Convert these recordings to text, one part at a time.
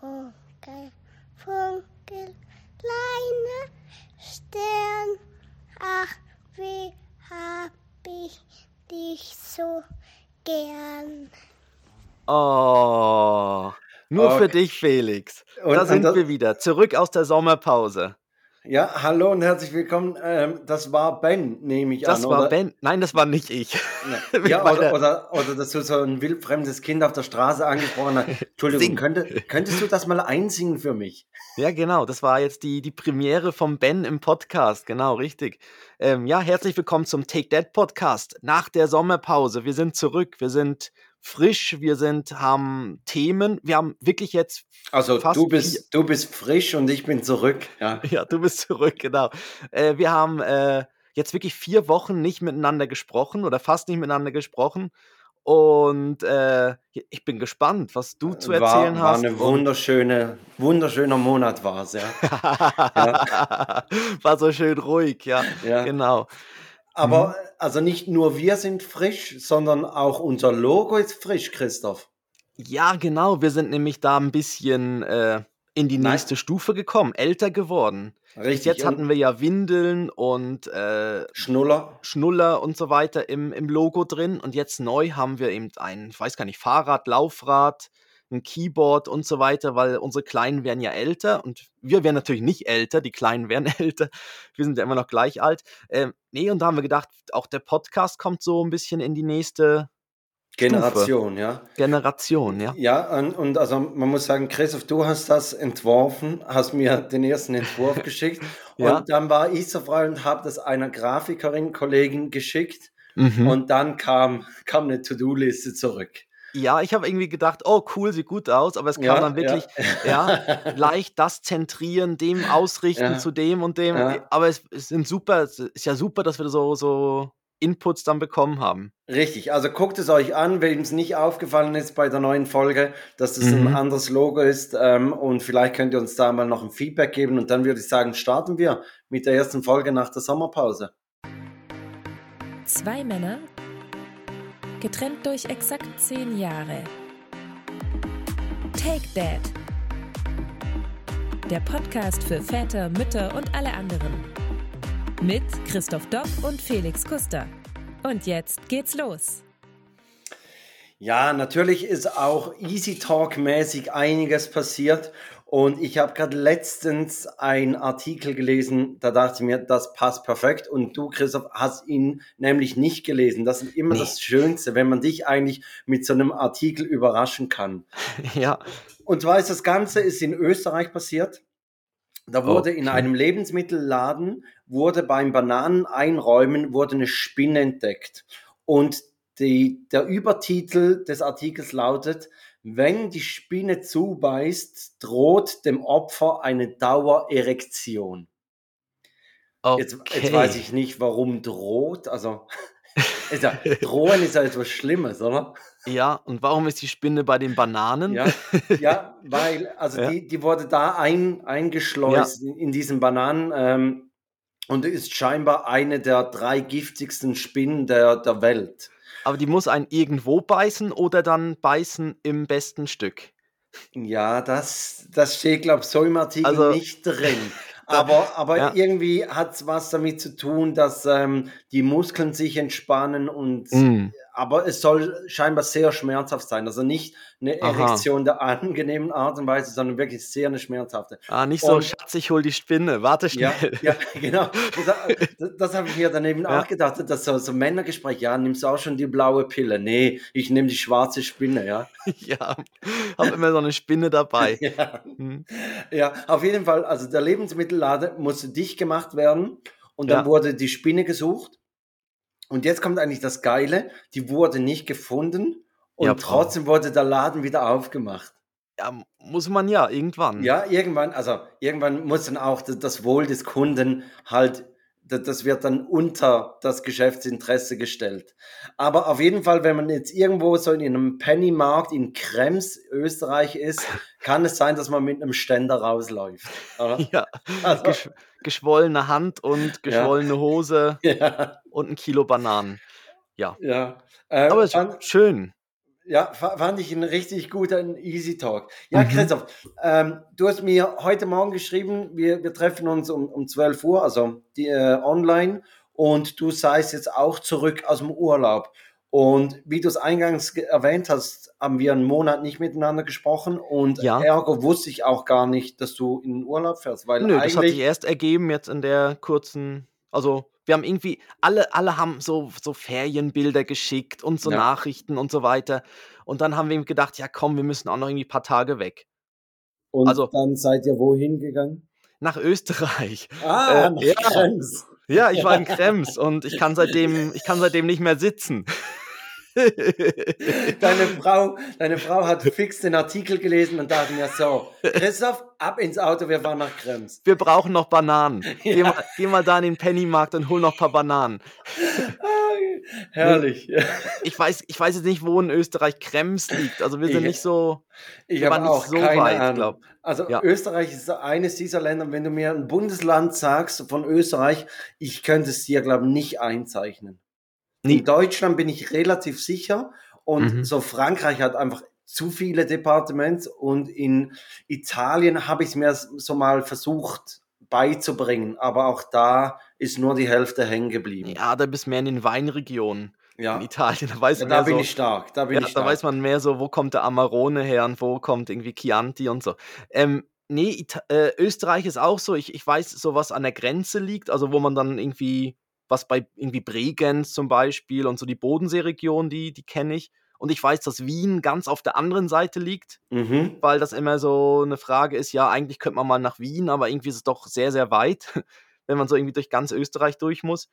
Funkel, Funkel, kleiner Stern, ach, wie hab ich dich so gern. Oh, nur für Okay. dich, Felix. Und, Da und sind das, wir wieder, zurück aus der Sommerpause. Ja, hallo und herzlich willkommen. Ähm, das war Ben, nehme ich an, Das war oder? Ben. Nein, das war nicht ich. Mit Ja, oder, oder, oder dass du so ein wildfremdes Kind auf der Straße angesprochen hast. Entschuldigung, könnte, könntest du das mal einsingen für mich? Ja, genau. Das war jetzt die, die Premiere vom Ben im Podcast. Genau, richtig. Ähm, ja, herzlich willkommen zum Take That Podcast nach der Sommerpause. Wir sind zurück. Wir sind frisch. Wir sind, haben Themen. Wir haben wirklich jetzt Also du bist, du bist frisch und ich bin zurück. Ja, Ja, du bist zurück, genau. Äh, wir haben äh, jetzt wirklich vier Wochen nicht miteinander gesprochen oder fast nicht miteinander gesprochen. Und äh, ich bin gespannt, was du zu erzählen war, war hast. eine Und wunderschöne, wunderschöner Monat war es, ja. Ja, war so schön ruhig, ja, ja. genau. Aber Mhm. also nicht nur wir sind frisch, sondern auch unser Logo ist frisch, Christoph. Ja, genau. Wir sind nämlich da ein bisschen äh, in die Nein, nächste Stufe gekommen, älter geworden. Bis richtig. jetzt hatten wir ja Windeln und äh, Schnuller. Schnuller und so weiter im, im Logo drin. Und jetzt neu haben wir eben ein, ich weiß gar nicht, Fahrrad, Laufrad, ein Keyboard und so weiter, weil unsere Kleinen werden ja älter und wir werden natürlich nicht älter, die Kleinen werden älter. Wir sind ja immer noch gleich alt. Ähm, nee, und da haben wir gedacht, auch der Podcast kommt so ein bisschen in die nächste Stufe, Generation, ja. Generation, ja. Ja, und, und also man muss sagen, Christoph, du hast das entworfen, hast mir den ersten Entwurf geschickt Ja. und dann war ich so frei und habe das einer Grafikerin, Kollegin geschickt Mhm. und dann kam, kam eine To-Do-Liste zurück. Ja, ich habe irgendwie gedacht, oh cool, sieht gut aus, aber es kam Ja, dann ja, wirklich, ja, leicht das zentrieren, dem ausrichten ja, zu dem und dem. ja. Aber es, es sind super, es ist ja super, dass wir so, so Inputs dann bekommen haben. Richtig, also guckt es euch an, wem es nicht aufgefallen ist bei der neuen Folge, dass das ein Mhm. anderes Logo ist ähm, und vielleicht könnt ihr uns da mal noch ein Feedback geben und dann würde ich sagen, starten wir mit der ersten Folge nach der Sommerpause. Zwei Männer, getrennt durch exakt zehn Jahre. Take Dad. Der Podcast für Väter, Mütter und alle anderen. Mit Christoph Dopp und Felix Kuster. Und jetzt geht's los. Ja, natürlich ist auch Easy Talk mäßig einiges passiert und ich habe gerade letztens einen Artikel gelesen, da dachte ich mir, das passt perfekt und du, Christoph, hast ihn nämlich nicht gelesen. Das ist immer Nee. das Schönste, wenn man dich eigentlich mit so einem Artikel überraschen kann. Ja, Und zwar ist das Ganze ist in Österreich passiert. Da wurde in okay. einem Lebensmittelladen, wurde beim Bananeneinräumen, wurde eine Spinne entdeckt. Und die, der Übertitel des Artikels lautet, wenn die Spinne zubeißt, droht dem Opfer eine Dauererektion. Jetzt, jetzt weiß Okay. ich nicht, warum droht. Also, ist ja, drohen ist ja etwas Schlimmes, oder? Ja, und warum ist die Spinne bei den Bananen? Ja, ja, weil, also Ja, die, die wurde da ein, ja, eingeschleust in, in diesen Bananen ähm, und ist scheinbar eine der drei giftigsten Spinnen der, der Welt. Aber die muss einen irgendwo beißen oder dann beißen im besten Stück. Ja, das, das steht, glaube ich, so im Artikel Also, nicht drin. Aber, aber ja, irgendwie hat es was damit zu tun, dass ähm, die Muskeln sich entspannen und mm, aber es soll scheinbar sehr schmerzhaft sein. Also nicht eine aha. Erektion der angenehmen Art und Weise, sondern wirklich sehr eine schmerzhafte. Ah, nicht so, Und Schatz, ich hol die Spinne, warte Ja, schnell. ja, genau. Das, das, das habe ich mir daneben auch Ja, gedacht, dass so, so Männergespräch, ja, nimmst du auch schon die blaue Pille? Nee, ich nehme die schwarze Spinne, ja. ja, hab immer so eine Spinne dabei. Ja, Hm. ja, auf jeden Fall, also der Lebensmittelladen musste dicht gemacht werden und dann Ja, wurde die Spinne gesucht und jetzt kommt eigentlich das Geile, die wurde nicht gefunden und ja, trotzdem wurde der Laden wieder aufgemacht. Ja, muss man ja irgendwann. Ja, irgendwann, also irgendwann muss dann auch das, das Wohl des Kunden halt, das, wird dann unter das Geschäftsinteresse gestellt. Aber auf jeden Fall, wenn man jetzt irgendwo so in einem Pennymarkt in Krems, Österreich ist, kann es sein, dass man mit einem Ständer rausläuft. Oder? Ja, Also, gesch geschwollene Hand und ja, geschwollene Hose ja, und ein Kilo Bananen. Ja, ja. Äh, aber es ist schön. Ja, fa- fand ich ein richtig guter Easy Talk. Ja, Mhm. Christoph, ähm, du hast mir heute Morgen geschrieben, wir, wir treffen uns um, um 12 Uhr, also die, äh, online, und du seist jetzt auch zurück aus dem Urlaub. Und wie du es eingangs erwähnt hast, haben wir einen Monat nicht miteinander gesprochen und Ja. ergo wusste ich auch gar nicht, dass du in den Urlaub fährst, weil Nö, das hat sich erst ergeben jetzt in der kurzen, also wir haben irgendwie, alle, alle haben so, so Ferienbilder geschickt und so Ja. Nachrichten und so weiter. Und dann haben wir ihm gedacht, ja komm, wir müssen auch noch irgendwie ein paar Tage weg. und also- dann seid ihr wohin gegangen? Nach Österreich. Ah, Äh, nach ja. Krems. Ja, ich war in Krems und ich kann seitdem, ich kann seitdem nicht mehr sitzen. Deine Frau, deine Frau hat fix den Artikel gelesen und dachte mir so, Christoph, ab ins Auto, wir fahren nach Krems. Wir brauchen noch Bananen. Geh, Ja. mal, geh mal da in den Pennymarkt und hol noch ein paar Bananen. Herrlich. Ich weiß, ich weiß jetzt nicht, wo in Österreich Krems liegt. Also wir sind Ich- nicht so. Ich Wir habe waren nicht auch so weit, Ahnung. glaub. Also Ja. Österreich ist eines dieser Länder, wenn du mir ein Bundesland sagst von Österreich, ich könnte es dir, glaube ich, nicht einzeichnen. Nee. In Deutschland bin ich relativ sicher und Mhm. so Frankreich hat einfach zu viele Departements und in Italien habe ich es mir so mal versucht beizubringen, aber auch da ist nur die Hälfte hängen geblieben. Ja, da bist mehr in den Weinregionen Ja, in Italien. Da weiß ja man da mehr bin so, ich stark, da bin ja, ich da stark. weiß man mehr so, wo kommt der Amarone her und wo kommt irgendwie Chianti und so. Ähm, nee, Ita äh, Österreich ist auch so. Ich, ich weiß, so was an der Grenze liegt, also wo man dann irgendwie, was bei irgendwie Bregenz zum Beispiel und so die Bodenseeregion, die, die kenne ich. Und ich weiß, dass Wien ganz auf der anderen Seite liegt, Mhm. weil das immer so eine Frage ist, ja, eigentlich könnte man mal nach Wien, aber irgendwie ist es doch sehr, sehr weit, wenn man so irgendwie durch ganz Österreich durch muss.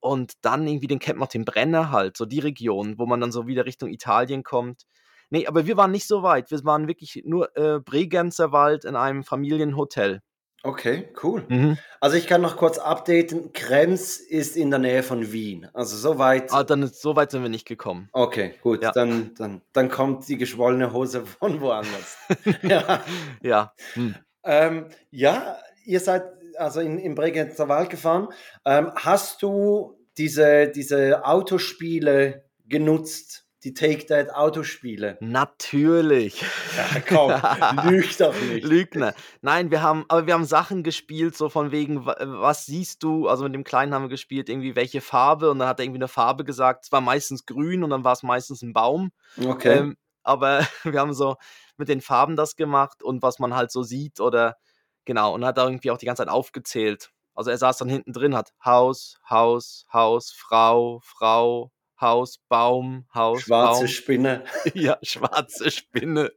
Und dann irgendwie den kennt man den Brenner halt, so die Region, wo man dann so wieder Richtung Italien kommt. Nee, aber wir waren nicht so weit. Wir waren wirklich nur äh, Bregenzer Wald in einem Familienhotel. Okay, cool. Mhm. Also ich kann noch kurz updaten. Krems ist in der Nähe von Wien. Also soweit. Ah, dann so weit sind wir nicht gekommen. Okay, gut. Ja. Dann, dann, dann kommt die geschwollene Hose von woanders. ja. Ja. Hm. Ähm, ja, ihr seid also in, in Bregenzer Wald gefahren. Ähm, hast du diese, diese Autospiele genutzt? Die Take That Autospiele? Natürlich. Ja, komm, lüg doch nicht. Lügner. Nein, wir haben, aber wir haben Sachen gespielt, so von wegen, wa- was siehst du? Also mit dem Kleinen haben wir gespielt, irgendwie welche Farbe und dann hat er irgendwie eine Farbe gesagt. Es war meistens grün und dann war es meistens ein Baum. Okay. Ähm, aber wir haben so mit den Farben das gemacht und was man halt so sieht oder genau und hat da irgendwie auch die ganze Zeit aufgezählt. Also er saß dann hinten drin, hat Haus, Haus, Haus, Frau, Frau, Haus, Baum, Haus, Schwarze Baum. Spinne. ja, schwarze Spinne.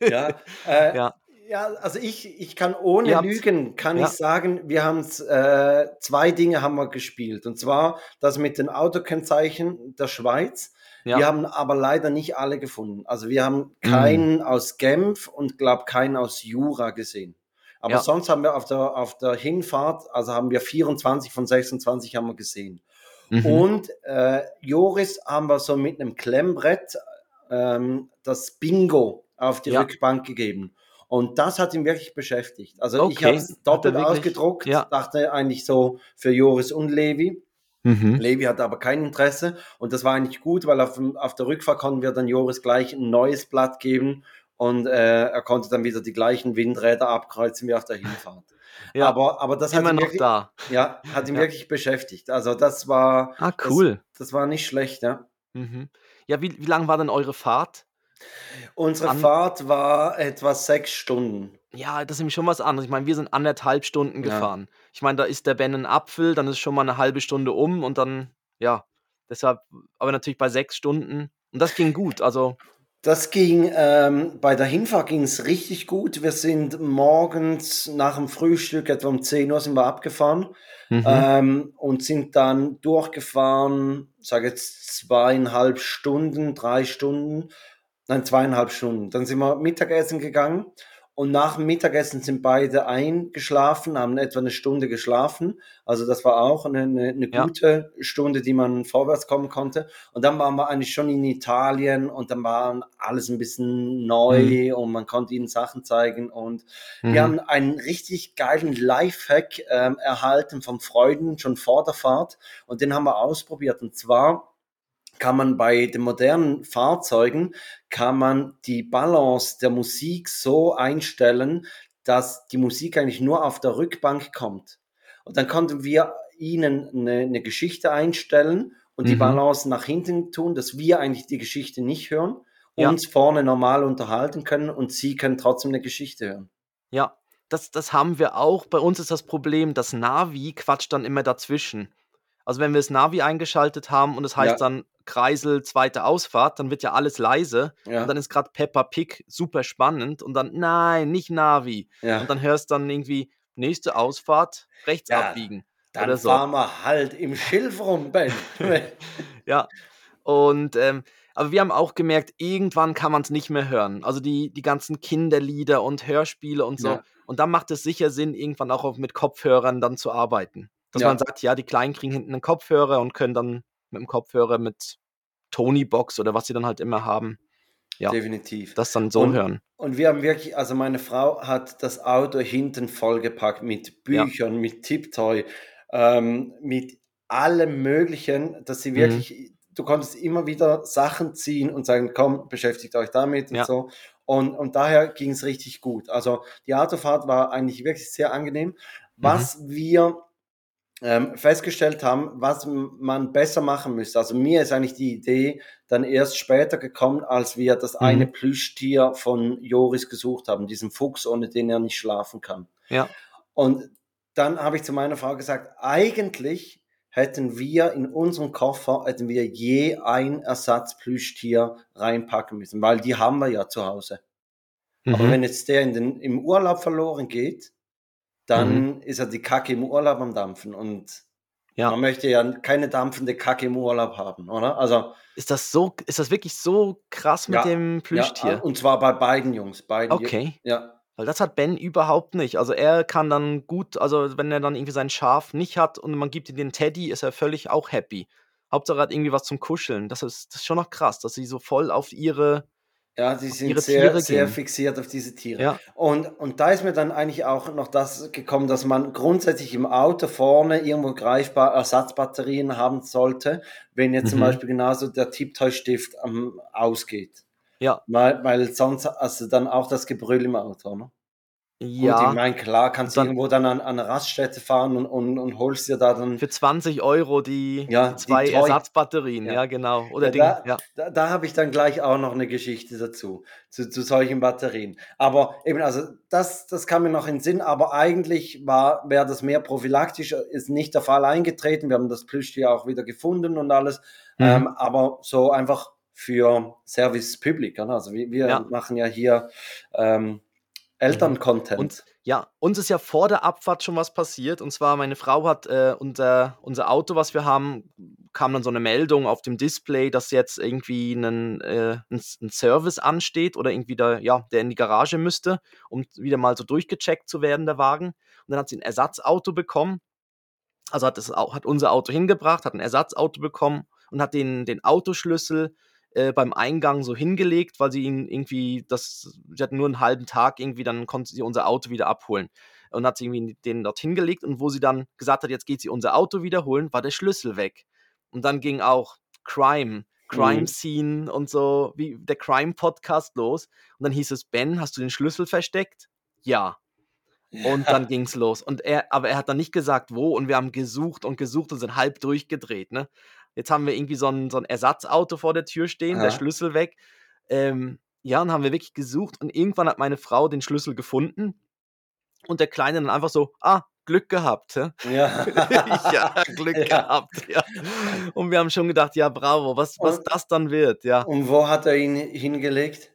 Ja, äh, Ja. ja, also ich, ich kann ohne Ihr Lügen, kann ja. ich sagen, wir haben äh, zwei Dinge haben wir gespielt. Und zwar das mit den Autokennzeichen der Schweiz. Ja. Wir haben aber leider nicht alle gefunden. Also wir haben keinen aus Genf und glaube keinen aus Jura gesehen. Aber Ja. sonst haben wir auf der, auf der Hinfahrt, also haben wir 24 von 26 haben wir gesehen. Mhm. Und äh, Joris haben wir so mit einem Klemmbrett ähm, das Bingo auf die Ja. Rückbank gegeben. Und das hat ihn wirklich beschäftigt. Also ich Okay. habe es doppelt Hat ausgedruckt, Ja. dachte eigentlich so für Joris und Levi. Mhm. Levi hatte aber kein Interesse und das war eigentlich gut, weil auf, auf der Rückfahrt konnten wir dann Joris gleich ein neues Blatt geben und äh, er konnte dann wieder die gleichen Windräder abkreuzen wie auf der Hinfahrt. Ja, aber, aber das hat immer ihn noch wirklich, da. ja, hat ihn Ja. wirklich beschäftigt. Also das war, Ah, cool. das war nicht schlecht, ja. Mhm. Ja, wie, wie lang war denn eure Fahrt? Unsere An- Fahrt war etwa sechs Stunden. Ja, das ist nämlich schon was anderes. Ich meine, wir sind anderthalb Stunden Ja. gefahren. Ich meine, da ist der Ben ein Apfel, dann ist schon mal eine halbe Stunde um und dann, ja, deshalb, aber natürlich bei sechs Stunden. Und das ging gut. Also, Das ging, ähm, bei der Hinfahrt ging es richtig gut. Wir sind morgens nach dem Frühstück, etwa um 10 Uhr sind wir abgefahren mhm. ähm, und sind dann durchgefahren, sage jetzt zweieinhalb Stunden, drei Stunden, nein, zweieinhalb Stunden. Dann sind wir Mittagessen gegangen und nach dem Mittagessen sind beide eingeschlafen, haben etwa eine Stunde geschlafen. Also das war auch eine, eine, eine Ja. gute Stunde, die man vorwärts kommen konnte. Und dann waren wir eigentlich schon in Italien und dann war alles ein bisschen neu und man konnte ihnen Sachen zeigen und wir Mhm. haben einen richtig geilen Lifehack ähm, erhalten vom Freuden schon vor der Fahrt und den haben wir ausprobiert. Und zwar kann man bei den modernen Fahrzeugen, kann man die Balance der Musik so einstellen, dass die Musik eigentlich nur auf der Rückbank kommt. Und dann konnten wir ihnen eine, eine Geschichte einstellen und die Mhm. Balance nach hinten tun, dass wir eigentlich die Geschichte nicht hören, Ja. uns vorne normal unterhalten können und sie können trotzdem eine Geschichte hören. Ja, das das haben wir auch. Bei uns ist das Problem, das Navi quatscht dann immer dazwischen. Also, wenn wir das Navi eingeschaltet haben und es heißt Ja. dann Kreisel, zweite Ausfahrt, dann wird ja alles leise Ja. und dann ist grad Peppa Pig super spannend und dann: „Nein, nicht Navi.“ Ja. Und dann hörst dann irgendwie: „Nächste Ausfahrt, rechts abbiegen“ Dann oder so. fahren wir halt im Schilf rum, Ben. Ja, und, ähm aber wir haben auch gemerkt, irgendwann kann man's nicht mehr hören. Also, die die ganzen Kinderlieder und Hörspiele und so. Und dann macht es sicher Sinn, irgendwann auch mit Kopfhörern dann zu arbeiten. Dass Ja. man sagt, ja, die Kleinen kriegen hinten 'nen Kopfhörer und können dann mit'm Kopfhörer mit Tonybox oder was sie dann halt immer haben, ja, Definitiv. das dann so Und hören. und wir haben wirklich also, meine Frau hat das Auto hinten vollgepackt mit Ja. Büchern, mit Tipptoy, ähm, mit allem Möglichen, dass sie Mhm. wirklich du konntest immer wieder Sachen ziehen und sagen: „Komm, beschäftigt euch damit“ und Ja. so. Und und daher ging's richtig gut. Also, die Autofahrt war eigentlich wirklich sehr angenehm. Mhm. Was wir, ähm, festgestellt haben, was man besser machen müsste also, mir ist eigentlich die Idee dann erst später gekommen, als wir das eine Mhm. Plüschtier von Joris gesucht haben, diesen Fuchs, ohne den er nicht schlafen kann. Ja. Und dann habe ich zu meiner Frau gesagt: „Eigentlich hätten wir in unseren Koffer hätten wir je ein Ersatzplüschtier reinpacken müssen“, weil die haben wir ja zu Hause. Aber Mhm. wenn jetzt der in den im Urlaub verloren geht, dann ist ja die Kacke im Urlaub am Dampfen und Ja. man möchte ja keine dampfende Kacke im Urlaub haben, oder? Also Ist das so ist das wirklich so krass mit Ja, dem ja, Plüschtier? und zwar bei beiden Jungs, beiden Okay. ja. Weil das hat Ben überhaupt nicht. Also, er kann dann gut also, wenn er dann irgendwie sein Schaf nicht hat und man gibt ihm den Teddy, ist er völlig auch happy. Hauptsache er hat irgendwie was zum Kuscheln. Das ist das ist schon noch krass, dass sie so voll auf ihre Ja, die sind sehr, Tiere sehr gehen. fixiert auf diese Tiere. Ja. Und und da ist mir dann eigentlich auch noch das gekommen, dass man grundsätzlich im Auto vorne irgendwo greifbar Ersatzbatterien haben sollte, wenn jetzt zum Mhm. Beispiel genauso der Tipptoy-Stift, ähm, ausgeht. Ja. Weil weil sonst hast du dann auch das Gebrüll im Auto, ne? Gut, ich Ja. meine, klar kannst du irgendwo dann an an 'ne Raststätte fahren und und und holst dir da dann Für 20 € die Ja, die die 2 Toy Ersatzbatterien, ja. ja, genau. Oder Ja, den da ja. da da habe ich dann gleich auch noch 'ne Geschichte dazu, zu zu solchen Batterien. Aber eben, also, das das kam mir noch in den Sinn, aber eigentlich war wäre das mehr prophylaktisch, ist nicht der Fall eingetreten. Wir haben das Plüschtier auch wieder gefunden und alles, ähm, Mhm. aber so einfach für Service Public, ne? Also, wir wir Ja. machen ja hier, ähm. Elterncontent. Und ja, uns ist ja vor der Abfahrt schon was passiert. Und zwar meine Frau hat, äh, unser unser Auto, was wir haben kam dann so 'ne Meldung auf dem Display, dass jetzt irgendwie 'nen äh, 'n S 'n Service ansteht oder irgendwie da ja, der in die Garage müsste, um wieder mal so durchgecheckt zu werden, der Wagen. Und dann hat sie 'n Ersatzauto bekommen. Also, hat das hat unser Auto hingebracht, hat 'n Ersatzauto bekommen und hat den den Autoschlüssel, äh, beim Eingang so hingelegt, weil sie ihn irgendwie das sie hatten nur 'n halben Tag irgendwie, dann konnte sie unser Auto wieder abholen. Und hat sie irgendwie den dort hingelegt und wo sie dann gesagt hat: „Jetzt geht sie unser Auto wieder holen“, war der Schlüssel weg. Und dann ging auch Crime Crime Mhm. Scene und so wie der Crime Podcast los. Und dann hieß es: „Ben, hast du den Schlüssel versteckt?“ „Ja.“ Und dann Ja. ging's los. Und er aber er hat dann nicht gesagt, wo und wir haben gesucht und gesucht und sind halb durchgedreht, ne? Jetzt haben wir irgendwie so 'n so 'n Ersatzauto vor der Tür stehen, der Aha. Schlüssel weg. Ähm, ja, und haben wir wirklich gesucht und irgendwann hat meine Frau den Schlüssel gefunden und der Kleine dann einfach so: „Ah, Glück gehabt, hä?“ Ja. Ja, Glück Ja. gehabt, ja. Und wir haben schon gedacht: „Ja, bravo, was was Und das dann wird“, ja. und wo hat er ihn hingelegt?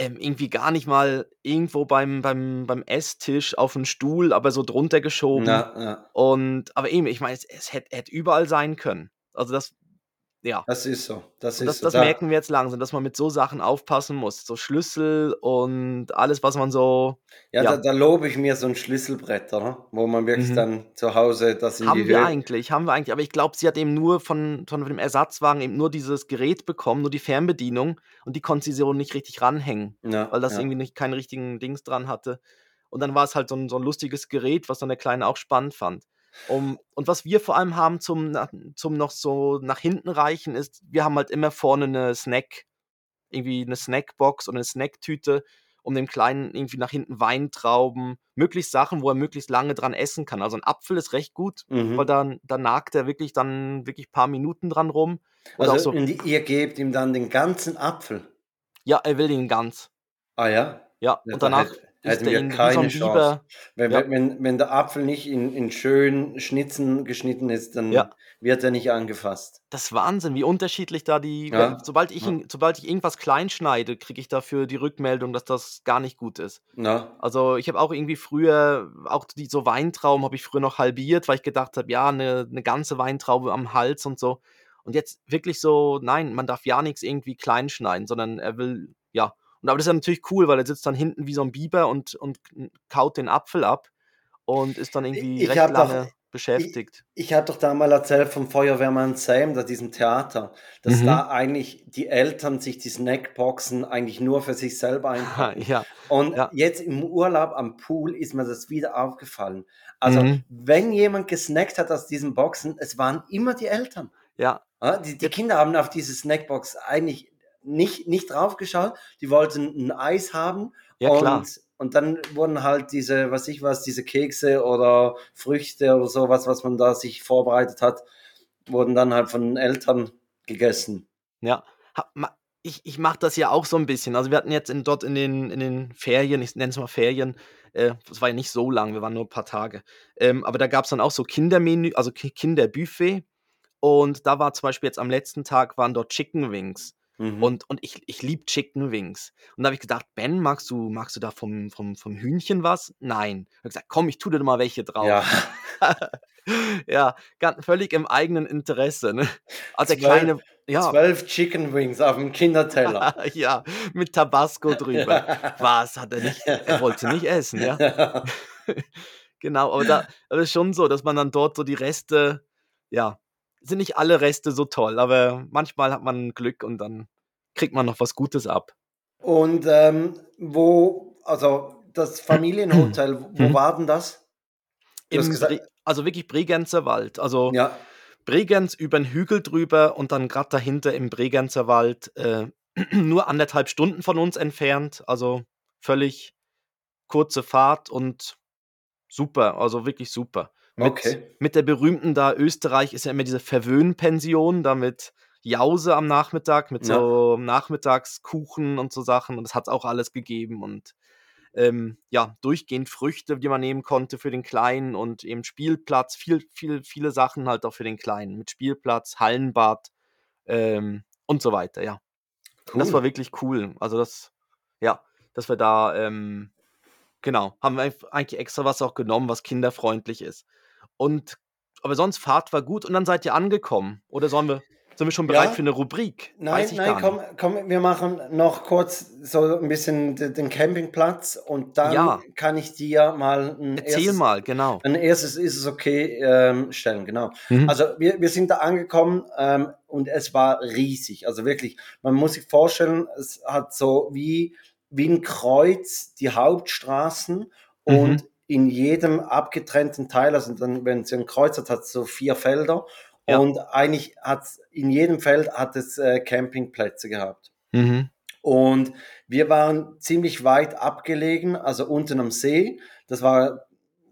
Ähm, irgendwie gar nicht mal irgendwo beim beim beim Esstisch auf'm Stuhl, aber so drunter geschoben. Ja, ja. Und aber eben, ich meine, es es hätt hätte überall sein können. Also, das ja. Das ist so. Das ist das so. das Da merken wir jetzt langsam, dass man mit so Sachen aufpassen muss. So Schlüssel und alles, was man so Ja, da ja. da lobe ich mir so 'n Schlüsselbretter, wo man wirklich Mhm. dann zu Hause das in die Haben wir Höhe eigentlich haben wir eigentlich, aber ich glaube, sie hat eben nur von von dem Ersatzwagen eben nur dieses Gerät bekommen, nur die Fernbedienung und die konnte sie so nicht richtig ranhängen, Ja, weil das ja. irgendwie nicht keinen richtigen Dings dran hatte. Und dann war es halt so 'n so 'n lustiges Gerät, was dann der Kleine auch spannend fand. Um, und was wir vor allem haben zum, zum noch so nach hinten reichen, ist, wir haben halt immer vorne eine Snack, irgendwie eine Snackbox oder eine Snacktüte, um dem Kleinen irgendwie nach hinten Weintrauben, möglichst Sachen, wo er möglichst lange dran essen kann. Also ein Apfel ist recht gut, Mhm. weil dann, dann nagt er wirklich dann wirklich ein paar Minuten dran rum. Also auch so, und ihr gebt ihm dann den ganzen Apfel. ja, er will den ganz. Ah ja? Ja, Ja, und da danach isst hätten wir keine ein Chance. Wenn, Ja. wenn, wenn der Apfel nicht in, in schönen Schnitzen geschnitten ist, dann Ja. wird er nicht angefasst. Das ist Wahnsinn, wie unterschiedlich da die. Ja. Wenn, sobald, ich sobald ich irgendwas klein schneide, kriege ich dafür die Rückmeldung, dass das gar nicht gut ist. Na? Also ich habe auch irgendwie früher, auch die so Weintrauben habe ich früher noch halbiert, weil ich gedacht habe, ja, eine, eine ganze Weintraube am Hals und so. Und jetzt wirklich so, nein, man darf ja nichts irgendwie klein schneiden, sondern er will, ja. Und aber das ist ja natürlich cool, weil er sitzt dann hinten wie so ein Biber und, und kaut den Apfel ab und ist dann irgendwie Ich recht hab doch- lange beschäftigt. Ich hatte doch da mal erzählt vom Feuerwehrmann Sam, da diesem Theater, dass Mhm. da eigentlich die Eltern sich die Snackboxen eigentlich nur für sich selber einpacken. ja, Und Ja. jetzt im Urlaub am Pool ist mir das wieder aufgefallen. Also, Mhm. wenn jemand gesnackt hat aus diesen Boxen, es waren immer die Eltern. ja, Ja, die, die Kinder haben auf diese Snackbox eigentlich nicht, nicht draufgeschaut. Die wollten ein Eis haben. ja und, klar. und dann wurden halt diese, was ich was, diese Kekse oder Früchte oder sowas, was man da sich vorbereitet hat, wurden dann halt von den Eltern gegessen. Ja, ich, ich mache das ja auch so ein bisschen. Also wir hatten jetzt in, dort in den, in den Ferien, ich nenne es mal Ferien, äh, das war ja nicht so lang, wir waren nur ein paar Tage. Ähm, aber da gab es dann auch so Kindermenü, also Ki- Kinderbuffet. Und da war zum Beispiel jetzt am letzten Tag waren dort Chicken Wings. Mhm. Und, und ich, ich liebe Chicken Wings. Und da habe ich gedacht, Ben, magst du, magst du da vom, vom, vom Hühnchen was? Nein. Ich habe gesagt, komm, ich tue dir mal welche drauf. ja, ja, ganz, völlig im eigenen Interesse. Ne? Also der Zwölf- kleine, ja, zwölf Chicken Wings auf dem Kinderteller. ja, mit Tabasco drüber. Was hat er nicht? Er wollte nicht essen, ja. Genau, aber da das ist schon so, dass man dann dort so die Reste, ja, sind nicht alle Reste so toll, aber manchmal hat man Glück und dann kriegt man noch was Gutes ab. Und ähm, wo, also das Familienhotel, wo Mhm. war denn das? Bre also wirklich Bregenzer Wald. Also Ja, Bregenz über den Hügel drüber und dann gerade dahinter im Bregenzer Wald, äh, nur anderthalb Stunden von uns entfernt. Also völlig kurze Fahrt und super, also wirklich super. Mit, Okay. mit der berühmten da, Österreich ist ja immer diese Verwöhnpension, da mit Jause am Nachmittag, mit Ja. so Nachmittagskuchen und so Sachen und das hat es auch alles gegeben und ähm, ja, durchgehend Früchte, die man nehmen konnte für den Kleinen und eben Spielplatz, viel, viel, viele Sachen halt auch für den Kleinen, mit Spielplatz, Hallenbad ähm, und so weiter, ja. Und das Cool. war wirklich cool. Also das, ja, dass wir da, ähm, genau, haben wir eigentlich extra was auch genommen, was kinderfreundlich ist. Und, aber sonst Fahrt war gut und dann seid ihr angekommen. Oder sollen wir, sind wir schon bereit Ja. für eine Rubrik? Nein, nein, komm, komm, wir machen noch kurz so ein bisschen de- den Campingplatz und dann Ja. kann ich dir mal ein Erzähl erstes, mal, genau. ein erstes ist es okay ähm, stellen, genau. Mhm. Also wir, wir sind da angekommen ähm, und es war riesig, also wirklich, man muss sich vorstellen, es hat so wie, wie ein Kreuz die Hauptstraßen und Mhm. In jedem abgetrennten Teil, also dann, wenn es ein Kreuz hat, hat es so vier Felder Ja. und eigentlich hat in jedem Feld hat es äh, Campingplätze gehabt. Mhm. Und wir waren ziemlich weit abgelegen, also unten am See. Das war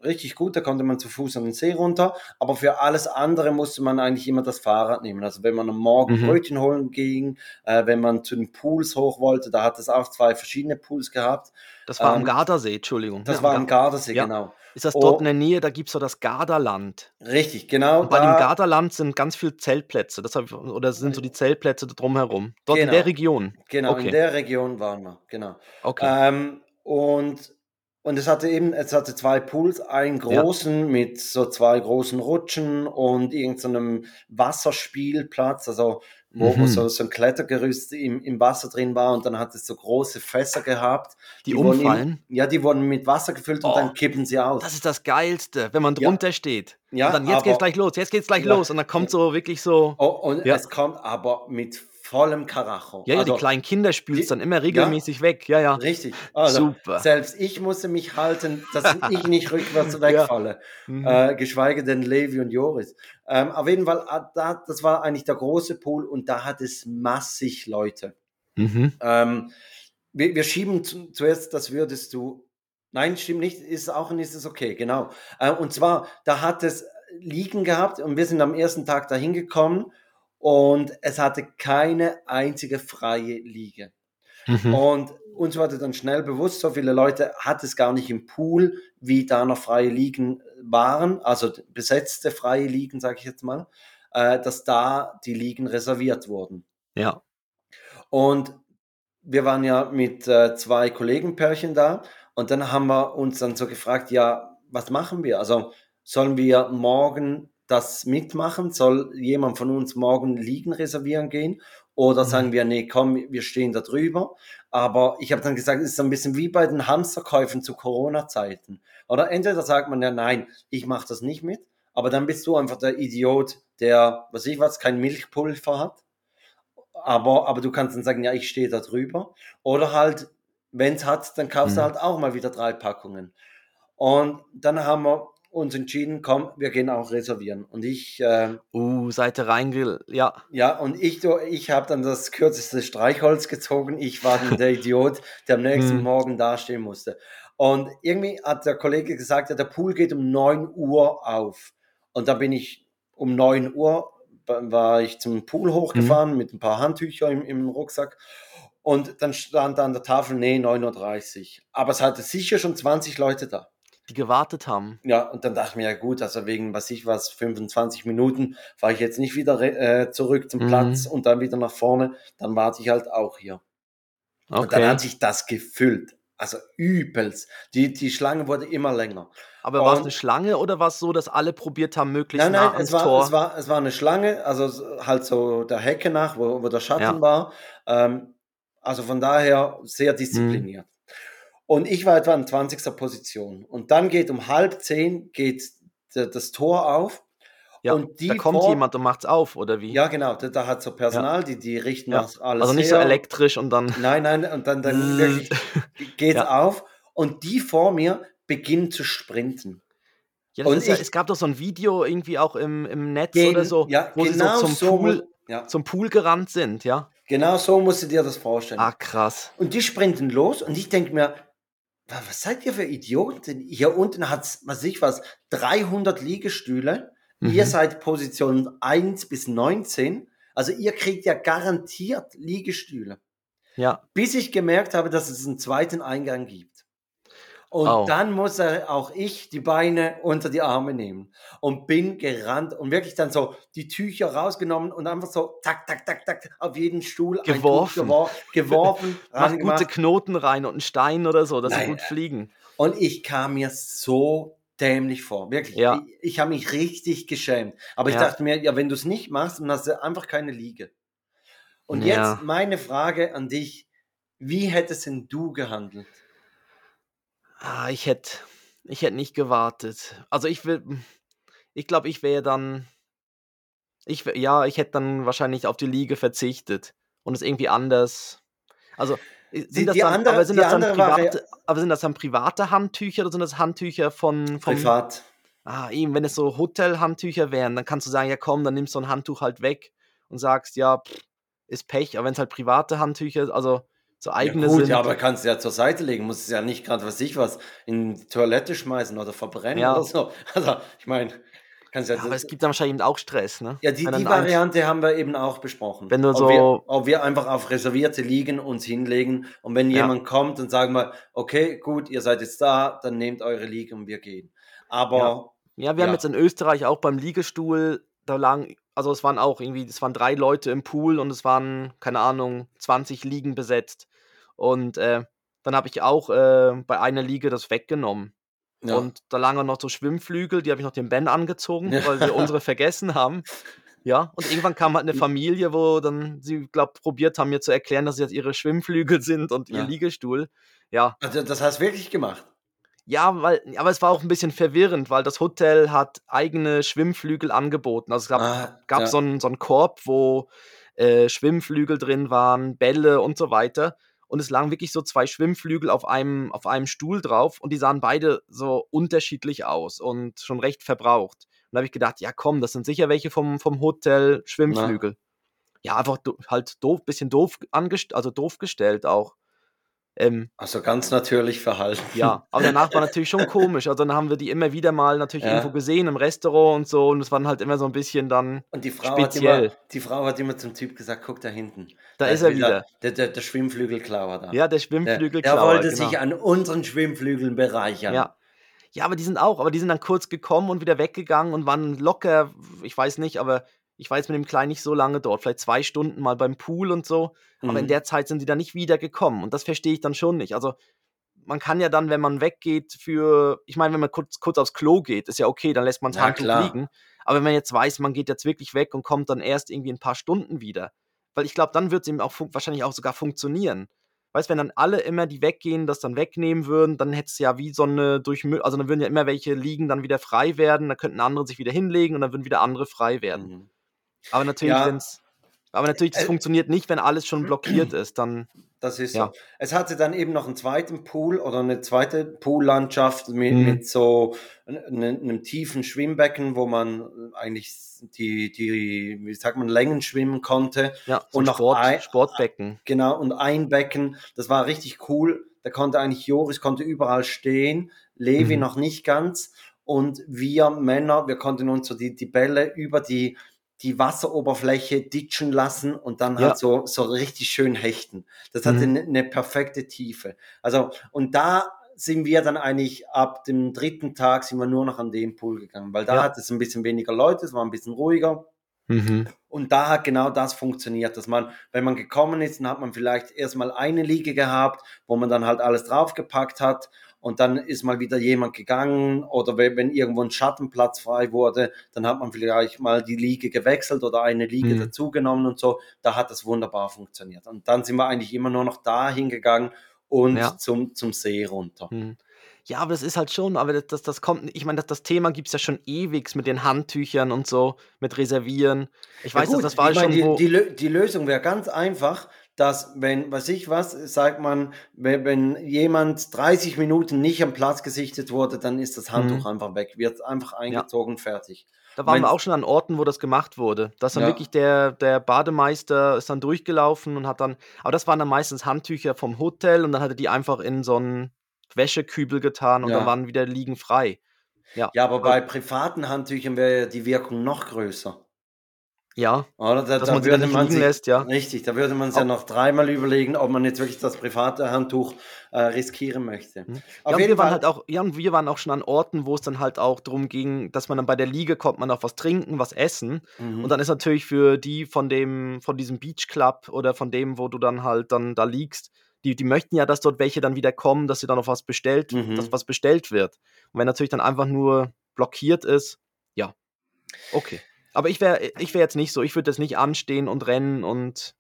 richtig gut, da konnte man zu Fuß an den See runter. Aber für alles andere musste man eigentlich immer das Fahrrad nehmen. Also wenn man am Morgen Mhm. Brötchen holen ging, äh, wenn man zu den Pools hoch wollte, da hat es auch zwei verschiedene Pools gehabt. Das war am ähm, Gardasee, Entschuldigung. Das Ja, war am am Gar- Gardasee, Ja. genau. Ist das Oh. dort in der Nähe? Da gibt es so das Gardaland. Richtig, genau. Und bei dem da- Gardaland sind ganz viele Zeltplätze. Das hab ich, oder sind so die Zeltplätze drumherum. Dort in Genau. der Region. Genau, Okay. in der Region waren wir, genau. Okay. Ähm, und, und es hatte eben, es hatte zwei Pools, einen Ja. großen mit so zwei großen Rutschen und irgendeinem Wasserspielplatz, also wo, Mhm. so, so ein Klettergerüst im, im Wasser drin war und dann hat es so große Fässer gehabt. Die wurden umfallen? In, ja, die wurden mit Wasser gefüllt und Oh, dann kippen sie aus. Das ist das Geilste, wenn man Ja. drunter steht. Ja, und dann jetzt aber- geht's gleich los, jetzt geht's gleich Ja. los. Und dann kommt so wirklich so. Oh, und Ja. es kommt aber mit vollem Karacho. Ja, ja, Also, die kleinen Kinder spülst die- dann immer regelmäßig weg. Ja, ja. Richtig. Also, Super. Selbst ich musste mich halten, dass ich nicht rückwärts wegfalle. Mhm. Äh, geschweige denn Levi und Joris. Ähm, auf jeden Fall, ah, da, das war eigentlich der große Pool und da hat es massig Leute. Mhm. Ähm, wir, wir schieben zu, zuerst, das würdest du. Nein, stimmt nicht, ist auch nicht, ist okay, genau. Äh, und zwar, da hat es Liegen gehabt und wir sind am ersten Tag dahin gekommen und es hatte keine einzige freie Liege. Mhm. Und uns wurde dann schnell bewusst, so viele Leute hat es gar nicht im Pool, wie da noch freie Liegen waren, also besetzte freie Liegen, sage ich jetzt mal, äh, dass da die Liegen reserviert wurden. Ja. Und wir waren ja mit äh, zwei Kollegenpärchen da und dann haben wir uns dann so gefragt, ja, was machen wir? Also sollen wir morgen das mitmachen? Soll jemand von uns morgen Liegen reservieren gehen? Oder Mhm. sagen wir, nee, komm, wir stehen da drüber. Aber ich habe dann gesagt, es ist so ein bisschen wie bei den Hamsterkäufen zu Corona-Zeiten. Oder entweder sagt man ja, nein, ich mache das nicht mit, aber dann bist du einfach der Idiot, der, was ich was, kein Milchpulver hat aber, aber du kannst dann sagen, ja, ich stehe da drüber. Oder halt, wenn es hat, dann kaufst du Mhm. halt auch mal wieder drei Packungen. Und dann haben wir uns entschieden, komm, wir gehen auch reservieren. Und ich, äh, Uh, Seite reinge... Ja. ja, und ich, ich habe dann das kürzeste Streichholz gezogen. Ich war dann der Idiot, der am nächsten Mhm. Morgen dastehen musste. Und irgendwie hat der Kollege gesagt, ja, der Pool geht um 9 Uhr auf. Und da bin ich um 9 Uhr, war ich zum Pool hochgefahren mit ein paar Handtüchern im, im Rucksack. Und dann stand da an der Tafel, nee, 9.30 Uhr. Aber es hatte sicher schon 20 Leute da. Die gewartet haben. Ja, und dann dachte ich mir, ja gut, also wegen, was ich was, 25 Minuten fahre ich jetzt nicht wieder äh, zurück zum Mhm. Platz und dann wieder nach vorne, dann warte ich halt auch hier. Und dann Okay. hat sich das gefüllt. Also übelst. Die, die Schlange wurde immer länger. Aber war es eine Schlange oder war es so, dass alle probiert haben, möglichst Nein, nah nein, ans es war, Tor? es, war, es war eine Schlange, also so- halt so der Hecke nach, wo, wo der Schatten Ja. war. Ähm, also von daher sehr diszipliniert. Mhm. Und ich war etwa in 20. Position. Und dann geht um halb zehn geht das Tor auf. ja, und die da kommt vor- jemand und macht's auf, oder wie? Ja, genau, da, da hat so Personal, die, die richten Ja. das alles also nicht so her. elektrisch und dann. Nein, nein, und dann, dann wirklich geht's Ja. auf. Und die vor mir beginnen zu sprinten. Ja, Und ja, ich- es gab doch so ein Video irgendwie auch im, im Netz Gen- oder so, ja, wo genau sie so zum, so Pool, ja. zum Pool gerannt sind, ja? Genau so musst du dir das vorstellen. Ah, krass. Und die sprinten los und ich denke mir, was seid ihr für Idioten? Hier unten hat's, was weiß ich was, 300 Liegestühle. Mhm. Ihr seid Position 1 bis 19. Also ihr kriegt ja garantiert Liegestühle. Ja, Bis ich gemerkt habe, dass es einen zweiten Eingang gibt. Und Oh. dann muss er auch ich die Beine unter die Arme nehmen und bin gerannt und wirklich dann so die Tücher rausgenommen und einfach so tak, tak, tak, tak auf jeden Stuhl Geworfen. gewor geworfen, mach gute Knoten rein und einen Stein oder so, dass sie gut fliegen. Und ich kam mir so dämlich vor. Wirklich. Ja. Ich, ich habe mich richtig geschämt. Aber ich Ja. dachte mir, ja, wenn du es nicht machst, dann hast du einfach keine Liege. Und Ja. jetzt meine Frage an dich. Wie hättest denn du gehandelt? Ah, ich hätte ich hätt nicht gewartet. Also ich will, ich glaube, ich wäre dann, ich ja, ich hätte dann wahrscheinlich auf die Liege verzichtet und es irgendwie anders. Also sind Die- das die dann, andere- aber sind das dann private, aber sind das dann private Handtücher oder sind das Handtücher von, vom, Privat. Ah, eben, wenn es so Hotelhandtücher wären, dann kannst du sagen, ja komm, dann nimmst du ein Handtuch halt weg und sagst, ja, pff, ist Pech. Aber wenn es halt private Handtücher, also so eigene ja, gut, sind. ja, aber kannst du ja zur Seite legen, musst es ja nicht gerade, was ich was, in die Toilette schmeißen oder verbrennen Ja. oder so. Also, ich meine, kannst ja, ja, aber es gibt dann wahrscheinlich eben auch Stress, ne? ja, die, die Variante haben wir eben auch besprochen. Wenn du ob so- wir, ob wir einfach auf reservierte Liegen uns hinlegen und wenn Ja. jemand kommt und sagen wir, okay, gut, ihr seid jetzt da, dann nehmt eure Liege und wir gehen. Aber Ja, wir haben jetzt in Österreich auch beim Liegestuhl, da lagen, also es waren auch irgendwie, es waren drei Leute im Pool und es waren, keine Ahnung, 20 Liegen besetzt. Und äh, dann habe ich auch äh, bei einer Liege das weggenommen. ja, Und da lagen auch noch so Schwimmflügel, die habe ich noch dem Ben angezogen, Ja. weil wir unsere vergessen haben. Ja, und irgendwann kam halt eine Familie, wo dann sie, glaube probiert haben, mir zu erklären, dass es jetzt ihre Schwimmflügel sind und ihr Ja. Liegestuhl. Ja, also das hast du wirklich gemacht. Ja, weil, aber es war auch ein bisschen verwirrend, weil das Hotel hat eigene Schwimmflügel angeboten. Also es gab, Ah, gab ja. so, einen, so einen Korb, wo äh, Schwimmflügel drin waren, Bälle und so weiter. Und es lagen wirklich so zwei Schwimmflügel auf einem, auf einem Stuhl drauf und die sahen beide so unterschiedlich aus und schon recht verbraucht. Und da habe ich gedacht, ja komm, das sind sicher welche vom, vom Hotel Schwimmflügel. Ja, einfach do, halt doof, bisschen doof angest also doof gestellt auch. Ähm, also ganz natürlich verhalten. Ja, aber danach war natürlich schon komisch. Also dann haben wir die immer wieder mal natürlich ja. irgendwo gesehen im Restaurant und so und es waren halt immer so ein bisschen dann und die Frau speziell. Hat immer, die Frau hat immer zum Typ gesagt, guck da hinten. Da, da ist er wieder. Der, der, der Schwimmflügelklauer da. Ja, der Schwimmflügelklauer. Der, der wollte genau. sich an unseren Schwimmflügeln bereichern. Ja. Ja, aber die sind auch, aber die sind dann kurz gekommen und wieder weggegangen und waren locker, ich weiß nicht, aber ich war jetzt mit dem Kleinen nicht so lange dort, vielleicht zwei Stunden mal beim Pool und so, mhm. aber in mhm. der Zeit sind sie dann nicht wieder gekommen und das verstehe ich dann schon nicht. Also man kann ja dann, wenn man weggeht für, ich meine, wenn man kurz, kurz aufs Klo geht, ist ja okay, dann lässt man Handtuch klar. liegen. Aber wenn man jetzt weiß, man geht jetzt wirklich weg und kommt dann erst irgendwie ein paar Stunden wieder, weil ich glaube, dann wird es eben auch wahrscheinlich auch sogar funktionieren. Weißt, wenn dann alle immer, die weggehen, das dann wegnehmen würden, dann hätte es ja wie so eine durch, also dann würden ja immer welche liegen, dann wieder frei werden, dann könnten andere sich wieder hinlegen und dann würden wieder andere frei werden. Mhm. Aber natürlich, ja. wenn's, aber natürlich, das äh, funktioniert nicht, wenn alles schon blockiert ist. Dann, das ist ja. so. Es hatte dann eben noch einen zweiten Pool oder eine zweite Poollandschaft mit, mhm. mit so einem, tiefen Schwimmbecken, wo man eigentlich die, die, wie sagt man, Längen schwimmen konnte. Ja, und noch Sport, ein, Sportbecken. Genau, und ein Becken, das war richtig cool. Da konnte eigentlich Joris konnte überall stehen, Levi mhm. noch nicht ganz. Und wir Männer, wir konnten uns so die, die Bälle über die die Wasseroberfläche ditchen lassen und dann halt so, so richtig schön hechten. Das hatte mhm. eine, eine perfekte Tiefe. Also, und da sind wir dann eigentlich ab dem dritten Tag sind wir nur noch an den Pool gegangen, weil da ja. hat es ein bisschen weniger Leute, es war ein bisschen ruhiger. Mhm. Und da hat genau das funktioniert, dass man, wenn man gekommen ist, dann hat man vielleicht erstmal eine Liege gehabt, wo man dann halt alles draufgepackt hat und dann ist mal wieder jemand gegangen oder wenn, irgendwo ein Schattenplatz frei wurde, dann hat man vielleicht mal die Liege gewechselt oder eine Liege mhm. dazugenommen und so. Da hat das wunderbar funktioniert. Und dann sind wir eigentlich immer nur noch da hingegangen und ja. zum, zum See runter. Mhm. Ja, aber das ist halt schon, aber das, das, das kommt, ich meine, das, das Thema gibt es ja schon ewig mit den Handtüchern und so, mit Reservieren. Ich weiß, ja gut, das war ich schon. Die, die, die Lösung wäre ganz einfach dass wenn, was ich was, sagt man, wenn, wenn jemand 30 Minuten nicht am Platz gesichtet wurde, dann ist das Handtuch mhm. einfach weg, wird einfach eingezogen, ja. fertig. Da waren wenn, wir auch schon an Orten, wo das gemacht wurde. Dass dann ja. wirklich der, der Bademeister ist dann durchgelaufen und hat dann, aber das waren dann meistens Handtücher vom Hotel und dann hat er die einfach in so einen Wäschekübel getan und ja. dann waren wieder liegen frei. Ja, ja aber bei privaten Handtüchern wäre die Wirkung noch größer. Ja, Oder da, dass da man dann nicht sich, lässt, ja. Richtig, da würde man es ja noch dreimal überlegen, ob man jetzt wirklich das private Handtuch äh, riskieren möchte. Mhm. Ja, wir waren halt auch, ja, und wir waren auch schon an Orten, wo es dann halt auch darum ging, dass man dann bei der Liege kommt, man auch was trinken, was essen. Mhm. Und dann ist natürlich für die von dem, von diesem Beach Club oder von dem, wo du dann halt dann da liegst, die, die möchten ja, dass dort welche dann wieder kommen, dass sie dann noch was bestellt, mhm. dass was bestellt wird. Und wenn natürlich dann einfach nur blockiert ist, ja, okay. Aber ich wäre ich wär jetzt nicht so. Ich würde jetzt nicht anstehen und rennen und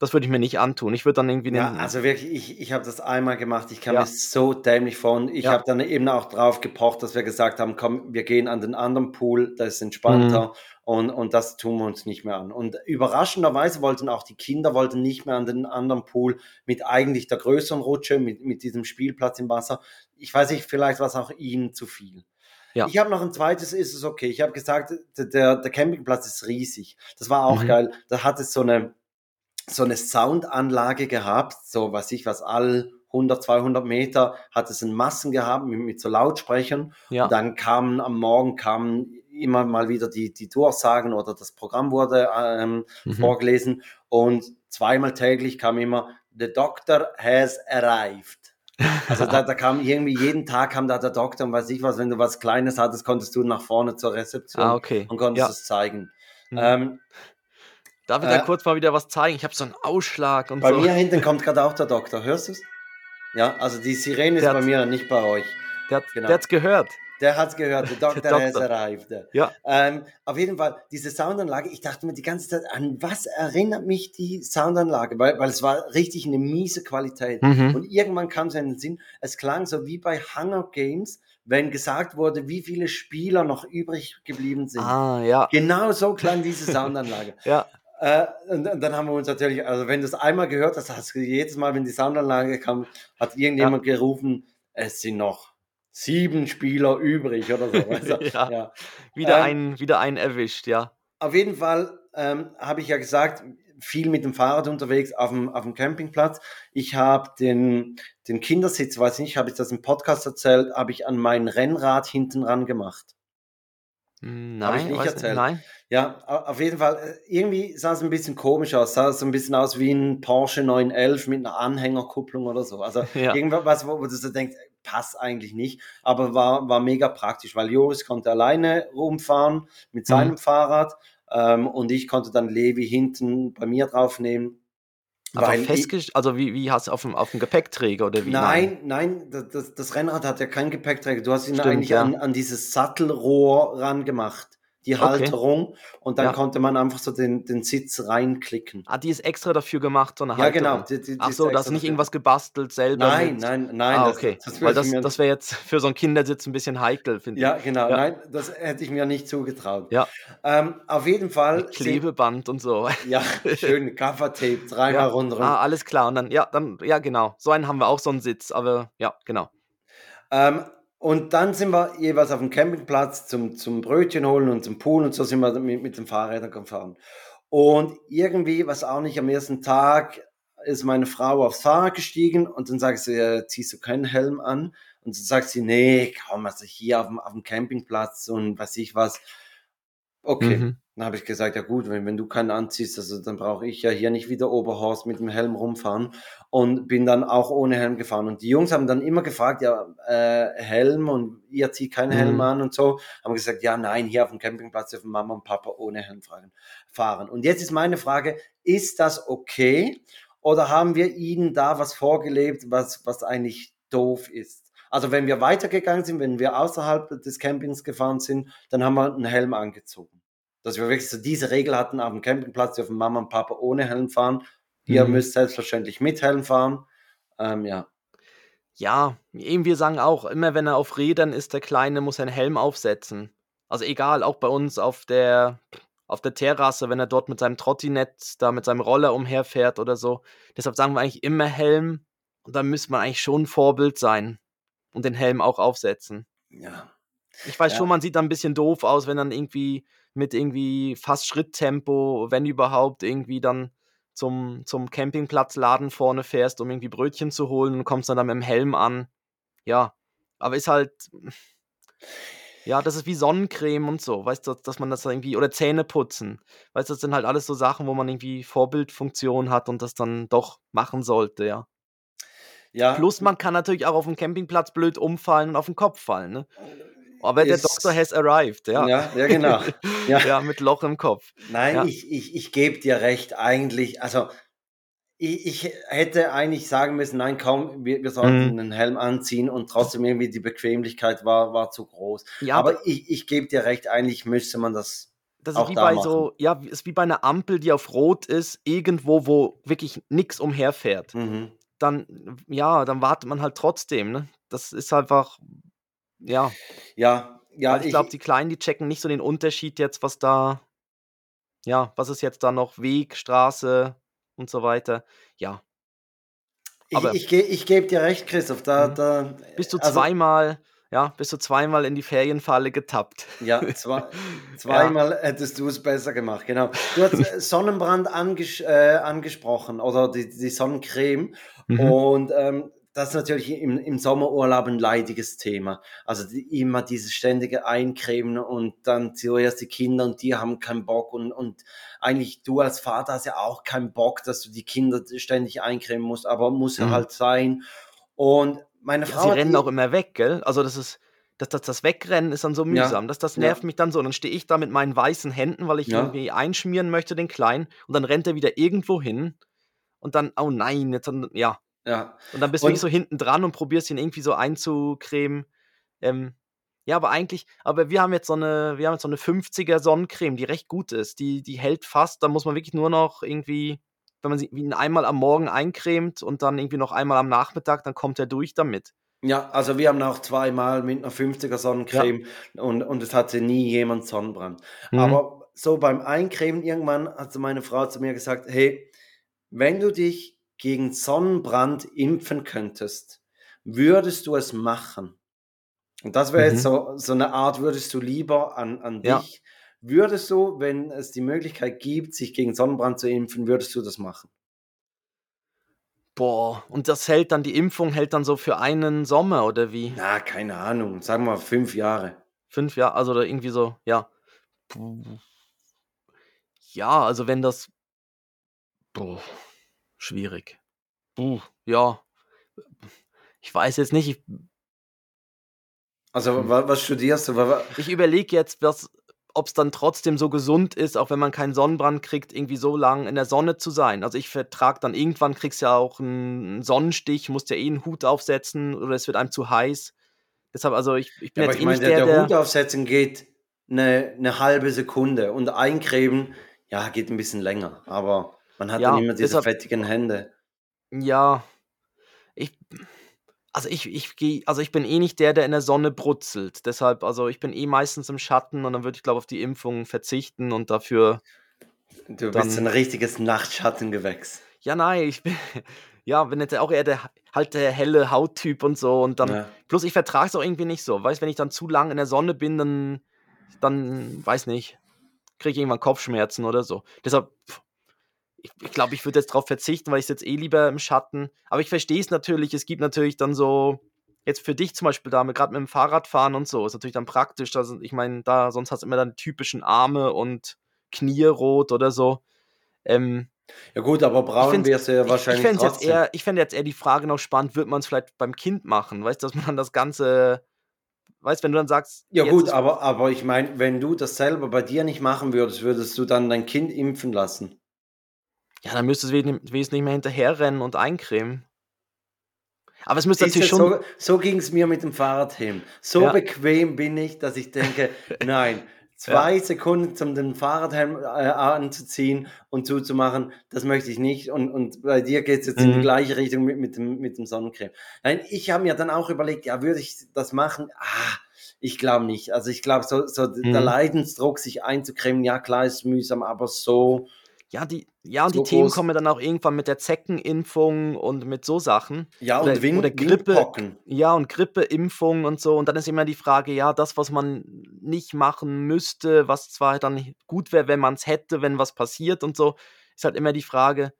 das würde ich mir nicht antun. Ich würde dann irgendwie. Ja, also wirklich, ich, ich habe das einmal gemacht. Ich kam ja. mir so dämlich vor. Und ich ja. habe dann eben auch drauf gepocht, dass wir gesagt haben: komm, wir gehen an den anderen Pool, das ist entspannter. Mhm. Und, und das tun wir uns nicht mehr an. Und überraschenderweise wollten auch die Kinder wollten nicht mehr an den anderen Pool mit eigentlich der größeren Rutsche, mit, mit diesem Spielplatz im Wasser. Ich weiß nicht, vielleicht war es auch ihnen zu viel. Ja. Ich habe noch ein zweites, ist es okay. Ich habe gesagt, der, der Campingplatz ist riesig. Das war auch mhm. geil. Da hat es so eine, so eine Soundanlage gehabt, so was ich was, all 100, 200 Meter hat es in Massen gehabt mit, mit so Lautsprechern. Ja. Und dann kamen am Morgen kamen immer mal wieder die, die Durchsagen oder das Programm wurde ähm, mhm. vorgelesen. Und zweimal täglich kam immer, The Doctor has arrived. Also da, da, kam irgendwie jeden Tag kam da der Doktor und weiß ich was, wenn du was Kleines hattest, konntest du nach vorne zur Rezeption ah, okay. und konntest ja. es zeigen. Mhm. Ähm, Darf ich da äh, kurz mal wieder was zeigen? Ich habe so einen Ausschlag und bei so. Bei mir hinten kommt gerade auch der Doktor. Hörst du es? Ja, also die Sirene ist bei mir, nicht bei euch. Der hat es genau. gehört. Der hat es gehört, der Doktor, der has arrived. Ja. Ähm, auf jeden Fall, diese Soundanlage, ich dachte mir die ganze Zeit, an was erinnert mich die Soundanlage? Weil, weil es war richtig eine miese Qualität. Mhm. Und irgendwann kam es in den Sinn, es klang so wie bei Hunger Games, wenn gesagt wurde, wie viele Spieler noch übrig geblieben sind. Ah, ja. Genau so klang diese Soundanlage. ja. Äh, und, und dann haben wir uns natürlich, also wenn du es einmal gehört hast, hast du jedes Mal, wenn die Soundanlage kam, hat irgendjemand gerufen, es sind noch sieben Spieler übrig oder so. du? Ja. ja. Wieder, Ähm, einen, wieder einen erwischt, ja. Auf jeden Fall ähm, habe ich ja gesagt, viel mit dem Fahrrad unterwegs auf dem, auf dem Campingplatz. Ich habe den, den Kindersitz, weiß nicht, habe ich das im Podcast erzählt, habe ich an mein Rennrad hinten ran gemacht. Hm, Hab ich Nein, nicht erzählt. nein. Ja, au- auf jeden Fall. äh, Irgendwie sah es ein bisschen komisch aus. Sah so ein bisschen aus wie ein Porsche 911 mit einer Anhängerkupplung oder so. Also Ja. irgendwas, wo, wo du so denkst, passt eigentlich nicht. Aber war, war mega praktisch, weil Joris konnte alleine rumfahren mit seinem Mhm. Fahrrad ähm, und ich konnte dann Levi hinten bei mir draufnehmen. Aber festgestellt, also wie, wie hast du auf dem, auf dem Gepäckträger oder wie? Nein, nein, das, das, Rennrad hat ja keinen Gepäckträger. Du hast ihn Stimmt, eigentlich ja. an, an dieses Sattelrohr ran die Okay. Halterung, und dann Ja. konnte man einfach so den, den Sitz reinklicken. Ah, die ist extra dafür gemacht, so eine Ja, Halterung. genau. Die, die, die Ach so, das ist nicht irgendwas gebastelt selber. Nein, mit- nein, nein. ah, das- okay. Das, Weil das, ich mir, das wäre jetzt für so einen Kindersitz ein bisschen heikel, finde ich. ja, genau. Ja. Nein, das hätte ich mir nicht zugetraut. Ja. Ähm, auf jeden Fall. Mit Klebeband und so. Ja, schön Gaffertape, dreimal Ja. rundherum. Ah, alles klar. Und dann, ja, dann, ja, genau. So einen haben wir auch, so einen Sitz, aber ja, genau. Ähm, und dann sind wir jeweils auf dem Campingplatz zum, zum Brötchen holen und zum Pool und so sind wir mit, mit den Fahrrädern gefahren. Und irgendwie, was auch nicht, am ersten Tag ist meine Frau aufs Fahrrad gestiegen und dann sagt sie, ziehst du keinen Helm an? Und dann sagt sie, nee, kaum, also hier auf dem, auf dem Campingplatz und weiß ich was. Okay, Mhm. Dann habe ich gesagt, ja gut, wenn, wenn du keinen anziehst, also dann brauche ich ja hier nicht wieder Oberhorst mit dem Helm rumfahren und bin dann auch ohne Helm gefahren. Und die Jungs haben dann immer gefragt, ja, äh, Helm und ihr zieht keinen Helm Mhm. an und so. Haben gesagt, ja, nein, hier auf dem Campingplatz dürfen Mama und Papa ohne Helm fahren. Und jetzt ist meine Frage, ist das okay? Oder haben wir ihnen da was vorgelebt, was, was eigentlich doof ist? Also wenn wir weitergegangen sind, wenn wir außerhalb des Campings gefahren sind, dann haben wir einen Helm angezogen. Dass wir wirklich so diese Regel hatten, auf dem Campingplatz dürfen Mama und Papa ohne Helm fahren. Ihr Mhm. müsst selbstverständlich mit Helm fahren. Ähm, ja. Ja, eben wir sagen auch, immer wenn er auf Rädern ist, der Kleine muss einen Helm aufsetzen. Also egal, auch bei uns auf der, auf der Terrasse, wenn er dort mit seinem Trottinett, da mit seinem Roller umherfährt oder so. Deshalb sagen wir eigentlich immer Helm. Und da müsste man eigentlich schon ein Vorbild sein und den Helm auch aufsetzen. Ja. Ich weiß Ja. schon, man sieht dann ein bisschen doof aus, wenn dann irgendwie mit irgendwie fast Schritttempo, wenn überhaupt, irgendwie dann zum, zum Campingplatzladen vorne fährst, um irgendwie Brötchen zu holen und kommst dann, dann mit dem Helm an. Ja, aber ist halt, ja, das ist wie Sonnencreme und so, weißt du, dass man das irgendwie, oder Zähne putzen, weißt du, das sind halt alles so Sachen, wo man irgendwie Vorbildfunktion hat und das dann doch machen sollte, ja. ja. Plus man kann natürlich auch auf dem Campingplatz blöd umfallen und auf den Kopf fallen, ne? Aber der Doktor has arrived, ja. Ja, ja, genau. Ja. ja, mit Loch im Kopf. Nein, Ja. ich, ich, ich gebe dir recht, eigentlich, also ich, ich hätte eigentlich sagen müssen, nein, kaum, wir, wir sollten Mhm. einen Helm anziehen und trotzdem irgendwie die Bequemlichkeit war, war zu groß. Ja, Aber ich, ich gebe dir recht, eigentlich müsste man das. das ist wie da bei machen. so, ja, ist wie bei einer Ampel, die auf Rot ist, irgendwo, wo wirklich nichts umherfährt. Mhm. Dann, ja, dann wartet man halt trotzdem, ne? Das ist einfach, ja. Ja, ja, Weil ich glaube, die Kleinen, die checken nicht so den Unterschied jetzt, was da, ja, was ist jetzt da noch Weg, Straße und so weiter. Ja. ich, aber- ich, ge- ich gebe dir recht, Christoph. Da, Mhm. da, Bist du also, zweimal, ja, bist du zweimal in die Ferienfalle getappt. Ja, zwei, zweimal hättest du es besser gemacht, genau. Du hast äh, Sonnenbrand anges äh, angesprochen oder die, die Sonnencreme. Mhm. Und ähm, das ist natürlich im, im Sommerurlaub ein leidiges Thema. Also die, immer dieses ständige Eincremen und dann zuerst die Kinder und die haben keinen Bock und, und eigentlich du als Vater hast ja auch keinen Bock, dass du die Kinder ständig eincremen musst, aber muss ja Mhm. halt sein. Und meine Ja, Frau sie rennen die- auch immer weg, gell? Also das ist, das, das, das Wegrennen ist dann so Ja, mühsam. Das, das ja. nervt mich dann so. Und dann stehe ich da mit meinen weißen Händen, weil ich Ja. irgendwie einschmieren möchte, den Kleinen. Und dann rennt er wieder irgendwo hin. Und dann, oh nein, jetzt ja. Ja, Und dann bist du wirklich so hinten dran und probierst ihn irgendwie so einzucremen. Ähm, ja, aber eigentlich, aber wir haben jetzt so eine, wir haben jetzt so eine 50er Sonnencreme, die recht gut ist. Die, die hält fast, da muss man wirklich nur noch irgendwie, wenn man sie ihn einmal am Morgen eincremt und dann irgendwie noch einmal am Nachmittag, dann kommt er durch damit. Ja, also wir haben auch zweimal mit einer 50er Sonnencreme und, und es hatte nie jemand Sonnenbrand. Mhm. Aber so beim Eincremen irgendwann hat meine Frau zu mir gesagt, hey, wenn du dich gegen Sonnenbrand impfen könntest, würdest du es machen? Und das wäre Mhm. jetzt so, so eine Art, würdest du lieber an, an dich, Ja. würdest du, wenn es die Möglichkeit gibt, sich gegen Sonnenbrand zu impfen, würdest du das machen? Boah, und das hält dann, die Impfung hält dann so für einen Sommer oder wie? Na, keine Ahnung, sagen wir fünf Jahre. Fünf Jahre, also oder irgendwie so, ja. Ja, also wenn das. Boah, schwierig. Puh, ja. Ich weiß jetzt nicht, ich, Also wa- was studierst du? Ich überlege jetzt, ob es dann trotzdem so gesund ist, auch wenn man keinen Sonnenbrand kriegt, irgendwie so lang in der Sonne zu sein. Also ich vertrage dann irgendwann, kriegst ja auch einen Sonnenstich, musst ja eh einen Hut aufsetzen oder es wird einem zu heiß. Deshalb, also ich, ich bin Ja, aber jetzt ich eh meine, nicht der, der, der der, Hut aufsetzen geht eine, eine halbe Sekunde und eincremen, ja, geht ein bisschen länger. Aber man hat Ja, dann immer diese deshalb- fettigen Hände. Ja, ich, also ich, ich gehe, also ich bin eh nicht der, der in der Sonne brutzelt. Deshalb, also ich bin eh meistens im Schatten und dann würde ich, glaube auf die Impfung verzichten und dafür, Du Dann- bist ein richtiges Nachtschattengewächs. ja, nein, ich bin, ja, bin jetzt auch eher der, halt der helle Hauttyp und so und dann, Ja. plus ich vertrage es auch irgendwie nicht so. Weißt, wenn ich dann zu lang in der Sonne bin, dann, dann, weiß nicht, kriege ich irgendwann Kopfschmerzen oder so. Deshalb, ich, ich glaube, ich würde jetzt darauf verzichten, weil ich jetzt eh lieber im Schatten. Aber ich verstehe es natürlich. Es gibt natürlich dann so, jetzt für dich zum Beispiel da, gerade mit dem Fahrradfahren und so, ist natürlich dann praktisch. Dass, ich meine, da, sonst hast du immer dann typischen Arme und Knie rot oder so. Ähm, ja gut, aber braun wirst du ja ich, wahrscheinlich ich fände jetzt eher, ich fände jetzt eher die Frage noch spannend, wird man es vielleicht beim Kind machen? Weißt du, dass man dann das Ganze, weißt wenn du dann sagst, ja gut, aber, aber ich meine, wenn du das selber bei dir nicht machen würdest, würdest du dann dein Kind impfen lassen? Ja, dann müsstest du wesentlich nicht mehr hinterherrennen und eincremen. Aber es müsste natürlich schon. so so ging es mir mit dem Fahrrad hin. So Ja. bequem bin ich, dass ich denke, nein, zwei Sekunden, um den Fahrradhelm äh, anzuziehen und zuzumachen, das möchte ich nicht. Und, und bei dir geht es jetzt in die Mhm. gleiche Richtung mit, mit, dem, mit dem Sonnencreme. Nein, ich habe mir dann auch überlegt, ja, würde ich das machen? Ah, ich glaube nicht. Also ich glaube, so, so der Mhm. Leidensdruck, sich einzucremen, ja klar, ist mühsam, aber so. Ja, die, ja, und So die Themen kommen dann auch irgendwann mit der Zeckenimpfung und mit so Sachen. Ja, Oder- und Wind, oder Grippe. Windpocken. Ja, und Grippeimpfung und so. Und dann ist immer die Frage, ja, das, was man nicht machen müsste, was zwar dann gut wäre, wenn man es hätte, wenn was passiert und so, ist halt immer die Frage.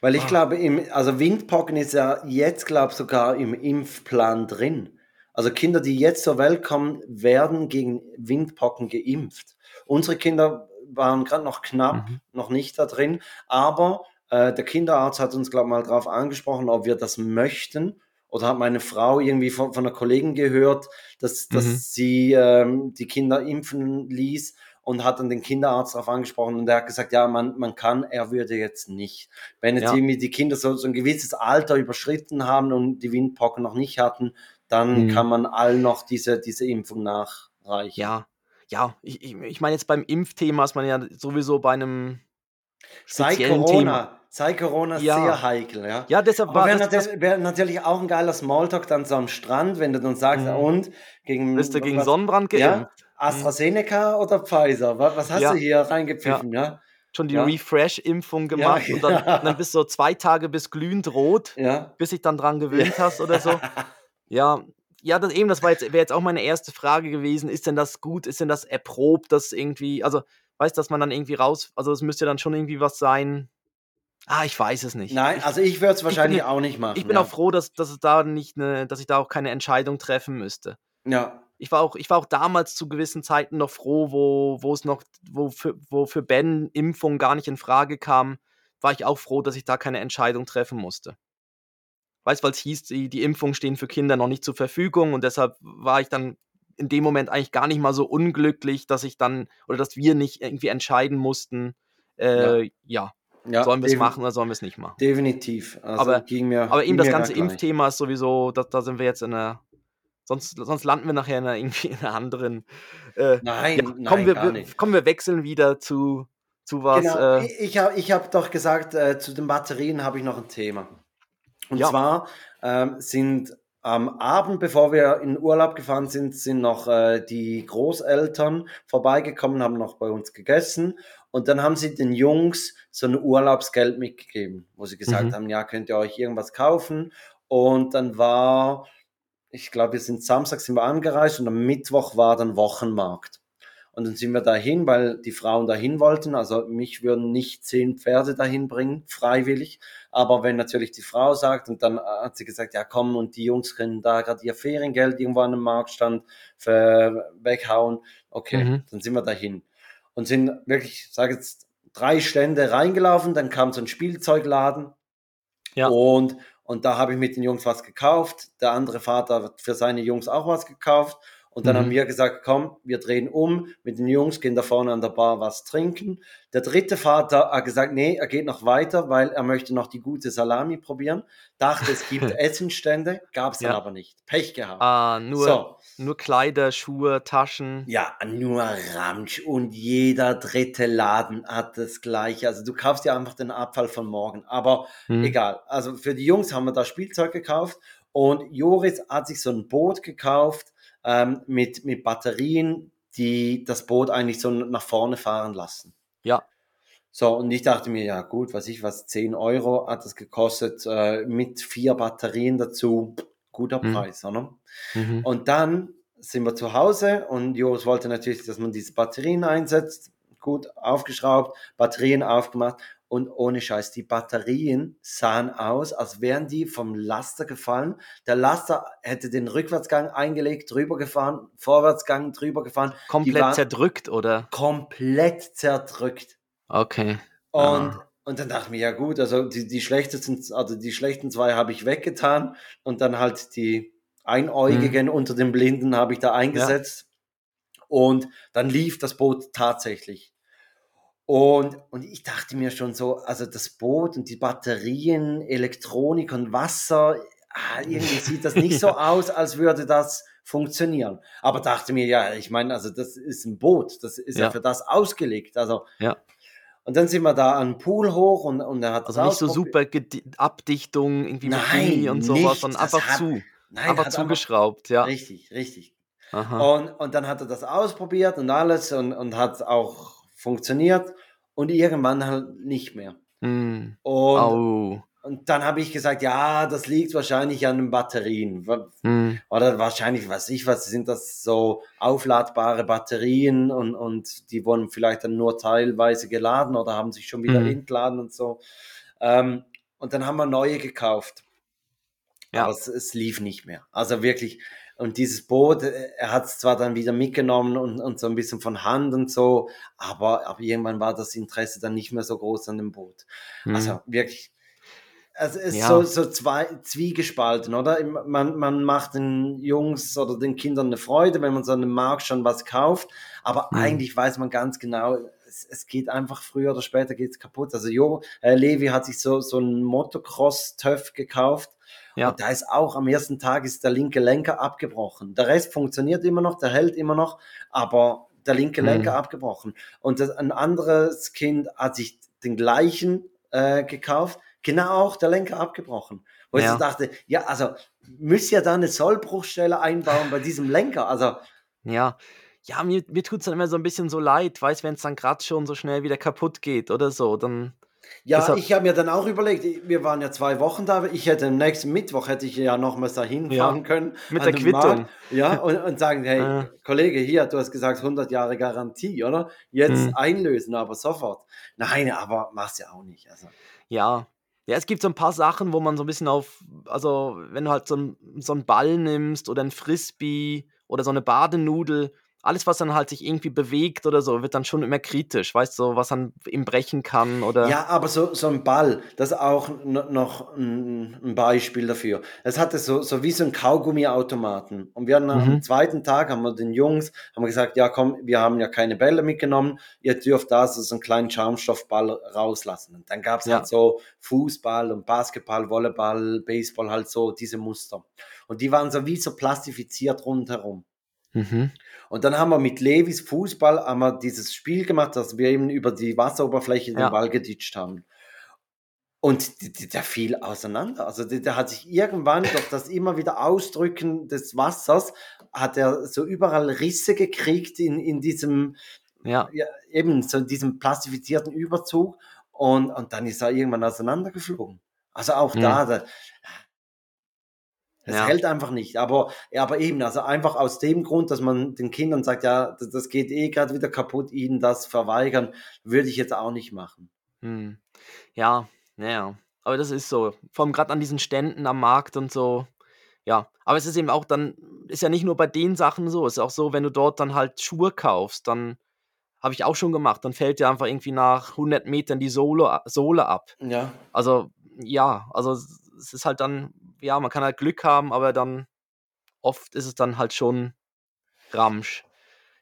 Weil ich Ah. glaube, im, also Windpocken ist ja jetzt, glaube ich, sogar im Impfplan drin. Also Kinder, die jetzt zur Welt kommen, werden gegen Windpocken geimpft. Unsere Kinder waren gerade noch knapp, Mhm. noch nicht da drin, aber äh, der Kinderarzt hat uns, glaube ich, mal darauf angesprochen, ob wir das möchten. Oder hat meine Frau irgendwie von, von einer Kollegin gehört, dass, dass Mhm. sie ähm, die Kinder impfen ließ und hat dann den Kinderarzt darauf angesprochen und der hat gesagt, ja, man, man kann, er würde jetzt nicht. Wenn jetzt Ja. irgendwie die Kinder so, so ein gewisses Alter überschritten haben und die Windpocken noch nicht hatten, dann Mhm. kann man allen noch diese, diese Impfung nachreichen. Ja, ja, ich, ich, ich meine, jetzt beim Impfthema ist man ja sowieso bei einem Sei Corona, Thema. sei Corona Ja. sehr heikel, ja. Ja, deshalb Aber war wäre das, natürlich, wär natürlich auch ein geiler Smalltalk dann so am Strand, wenn du dann sagst, Mhm. und gegen, bist du gegen was- Sonnenbrand ja, geimpft. AstraZeneca oder Pfizer? Was, was hast Ja. du hier reingepfiffen, ja? Schon die. Refresh-Impfung gemacht und, dann, und dann bist du so zwei Tage bis glühend rot, Ja. bis dich dann dran gewöhnt hast oder so. Ja, ja, das eben, das war jetzt, wäre jetzt auch meine erste Frage gewesen. Ist denn das gut? Ist denn das erprobt, das irgendwie, also, weißt du, dass man dann irgendwie raus, also es müsste dann schon irgendwie was sein. Ah, ich weiß es nicht. Nein, ich, also ich würde es wahrscheinlich bin- auch nicht machen. ich bin ja. auch froh, dass, dass es da nicht eine, dass ich da auch keine Entscheidung treffen müsste. Ja, Ich war auch, ich war auch damals zu gewissen Zeiten noch froh, wo, wo es noch, wo für, wo für Ben Impfung gar nicht in Frage kam, war ich auch froh, dass ich da keine Entscheidung treffen musste. Weißt, weil es hieß, die, die Impfungen stehen für Kinder noch nicht zur Verfügung und deshalb war ich dann in dem Moment eigentlich gar nicht mal so unglücklich, dass ich dann oder dass wir nicht irgendwie entscheiden mussten, äh, ja, ja. sollen wir es machen oder sollen wir es nicht machen. Definitiv. Also Aber- ging mir, Aber eben das ganze. Impfthema ist sowieso, da, da sind wir jetzt in einer, sonst, sonst landen wir nachher in einer, irgendwie in einer anderen. Äh, Nein, ja, nein, kommen, wir, gar nicht. kommen wir wechseln wieder zu, zu was. Genau, Äh, ich, ich habe ich hab doch gesagt, äh, zu den Batterien habe ich noch ein Thema. Und Ja. zwar ähm, sind am Abend, bevor wir in Urlaub gefahren sind, sind noch äh, die Großeltern vorbeigekommen, haben noch bei uns gegessen. Und dann haben sie den Jungs so ein Urlaubsgeld mitgegeben, wo sie gesagt Mhm. haben, ja, könnt ihr euch irgendwas kaufen. Und dann war, ich glaube, wir sind Samstag sind wir angereist und am Mittwoch war dann Wochenmarkt. Und dann sind wir dahin, weil die Frauen dahin wollten. Also mich würden nicht zehn Pferde dahin bringen, freiwillig. Aber wenn natürlich die Frau sagt, und dann hat sie gesagt, ja komm, und die Jungs können da gerade ihr Feriengeld irgendwo an einem Marktstand weghauen, okay, Mhm. dann sind wir dahin. Und sind wirklich, ich sage jetzt, drei Stände reingelaufen, dann kam so ein Spielzeugladen. Ja. Und, und da habe ich mit den Jungs was gekauft. Der andere Vater hat für seine Jungs auch was gekauft. Und dann Mhm. haben wir gesagt, komm, wir drehen um mit den Jungs, gehen da vorne an der Bar was trinken. Der dritte Vater hat gesagt, nee, er geht noch weiter, weil er möchte noch die gute Salami probieren. Dachte, es gibt Essenstände, gab es dann Ja. aber nicht. Pech gehabt. Ah, nur, So, nur Kleider, Schuhe, Taschen. ja, nur Ramsch und jeder dritte Laden hat das gleiche. Also du kaufst ja einfach den Abfall von morgen. Aber Hm. egal. Also für die Jungs haben wir da Spielzeug gekauft und Joris hat sich so ein Boot gekauft ähm, mit, mit Batterien, die das Boot eigentlich so nach vorne fahren lassen. Ja. So, und ich dachte mir, ja gut, was ich was, 10 Euro hat das gekostet, äh, mit vier Batterien dazu, guter Mhm. Preis, oder? Mhm. Und dann sind wir zu Hause und Joris wollte natürlich, dass man diese Batterien einsetzt. Gut aufgeschraubt, Batterien aufgemacht und ohne Scheiß, die Batterien sahen aus, als wären die vom Laster gefallen. Der Laster hätte den Rückwärtsgang eingelegt, drüber gefahren, Vorwärtsgang drüber gefahren, Komplett zerdrückt, oder? komplett zerdrückt. Okay. Und, Ah. und dann dachte ich mir, ja gut, also die, die schlechtesten, also die schlechten zwei habe ich weggetan und dann halt die Einäugigen Mhm. unter den Blinden habe ich da eingesetzt. Und dann lief das Boot tatsächlich. Und, und ich dachte mir schon so, also das Boot und die Batterien, Elektronik und Wasser, ah, irgendwie sieht das nicht so aus, als würde das funktionieren. Aber dachte mir, ja, ich meine, also das ist ein Boot, das ist ja, Ja. für das ausgelegt. Also Ja. und dann sind wir da an den Pool hoch und, und er hat das Also nicht so super Gedi- Abdichtung, irgendwie mit Nein, und sowas, nicht. sondern einfach hat- zu. Nein, einfach zugeschraubt, ja. Richtig, richtig. Aha. Und, und dann hat er das ausprobiert und alles und, und hat auch funktioniert und irgendwann halt nicht mehr. Hm. Und, Au. und dann habe ich gesagt, ja, das liegt wahrscheinlich an den Batterien. Hm. Oder wahrscheinlich, weiß ich was, sind das so aufladbare Batterien und, und die wurden vielleicht dann nur teilweise geladen oder haben sich schon wieder Mhm. entladen und so. Ähm, und dann haben wir neue gekauft. Ja. Aber es, es lief nicht mehr. Also wirklich. Und dieses Boot, äh, er hat es zwar dann wieder mitgenommen und, und so ein bisschen von Hand und so, aber, aber irgendwann war das Interesse dann nicht mehr so groß an dem Boot. Hm. Also wirklich. Also es ist Ja. so, so zwei, zwiegespalten, oder? Man, man macht den Jungs oder den Kindern eine Freude, wenn man so einem Markt schon was kauft, aber Mhm. eigentlich weiß man ganz genau, es, es geht einfach früher oder später geht's kaputt. Also jo, äh, Levi hat sich so, so einen Motocross-Töff gekauft Ja. und da ist auch am ersten Tag ist der linke Lenker abgebrochen. Der Rest funktioniert immer noch, der hält immer noch, aber der linke Mhm. Lenker abgebrochen. Und das, ein anderes Kind hat sich den gleichen äh, gekauft, genau auch der Lenker abgebrochen. Wo ich Ja. so dachte, ja, also müsst ihr da eine Sollbruchstelle einbauen bei diesem Lenker. Also Ja. Ja, mir, mir tut es dann immer so ein bisschen so leid, weißt wenn es dann gerade schon so schnell wieder kaputt geht oder so, dann. Ja, Deshalb- ich habe mir dann auch überlegt, wir waren ja zwei Wochen da, ich hätte am nächsten Mittwoch hätte ich ja nochmals dahin Ja, fahren können. mit der Quittung. Markt, ja, und, und sagen, hey. Kollege, hier, du hast gesagt 100 Jahre Garantie, oder? Jetzt Hm. einlösen, aber sofort. Nein, aber machst ja auch nicht. Also. Ja. Ja, es gibt so ein paar Sachen, wo man so ein bisschen auf, also wenn du halt so, ein, so einen Ball nimmst oder ein Frisbee oder so eine Badenudel, alles, was dann halt sich irgendwie bewegt oder so, wird dann schon immer kritisch, weißt du, so, was dann ihm brechen kann oder. Ja, aber so, so ein Ball, das ist auch no- noch ein, Beispiel dafür. Es hatte so, so wie so ein Kaugummiautomaten. Und wir haben am Mhm. zweiten Tag, haben wir den Jungs, haben wir gesagt, ja komm, wir haben ja keine Bälle mitgenommen, ihr dürft da so so einen kleinen Schaumstoffball rauslassen. Und dann gab es Ja. halt so Fußball und Basketball, Volleyball, Baseball, halt so diese Muster. Und die waren so wie so plastifiziert rundherum. Mhm. Und dann haben wir mit Levis Fußball haben wir dieses Spiel gemacht, dass wir eben über die Wasseroberfläche den Ja. Ball geditscht haben. Und der fiel auseinander. Also der, hat sich irgendwann durch das immer wieder Ausdrücken des Wassers, hat er so überall Risse gekriegt in, in diesem, Ja, ja, eben so in diesem plastifizierten Überzug. Und, und dann ist er irgendwann auseinandergeflogen. Also auch da, da es Ja. hält einfach nicht. Aber, ja, aber eben, also einfach aus dem Grund, dass man den Kindern sagt, ja, das, das geht eh gerade wieder kaputt, ihnen das verweigern, würde ich jetzt auch nicht machen. hm. ja, naja. Aber das ist so. Vor allem gerade an diesen Ständen am Markt und so. Ja, aber es ist eben auch dann, ist ja nicht nur bei den Sachen so, es ist auch so, wenn du dort dann halt Schuhe kaufst, dann habe ich auch schon gemacht, dann fällt dir einfach irgendwie nach 100 Metern die Sohle, Sohle ab. Ja. Also, ja, also es es ist halt dann, ja, man kann halt Glück haben, aber dann oft ist es dann halt schon Ramsch.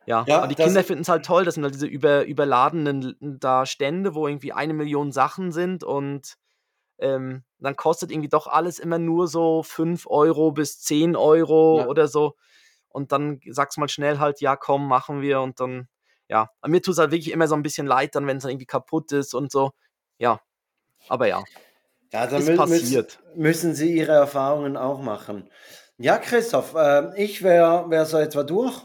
Ja, Ja, aber die Kinder finden es halt toll, das sind halt diese über, überladenen da Stände, wo irgendwie eine Million Sachen sind und ähm, dann kostet irgendwie doch alles immer nur so 5 Euro bis 10 Euro Ja. oder so. Und dann sagst mal schnell halt, ja, komm, machen wir. Und dann, ja, mir tut es halt wirklich immer so ein bisschen leid, dann, wenn es irgendwie kaputt ist und so. Ja, aber ja. Ja, da Ist mü- passiert. Müssen, Sie Ihre Erfahrungen auch machen. Ja, Christoph, äh, ich wäre wär so etwa durch.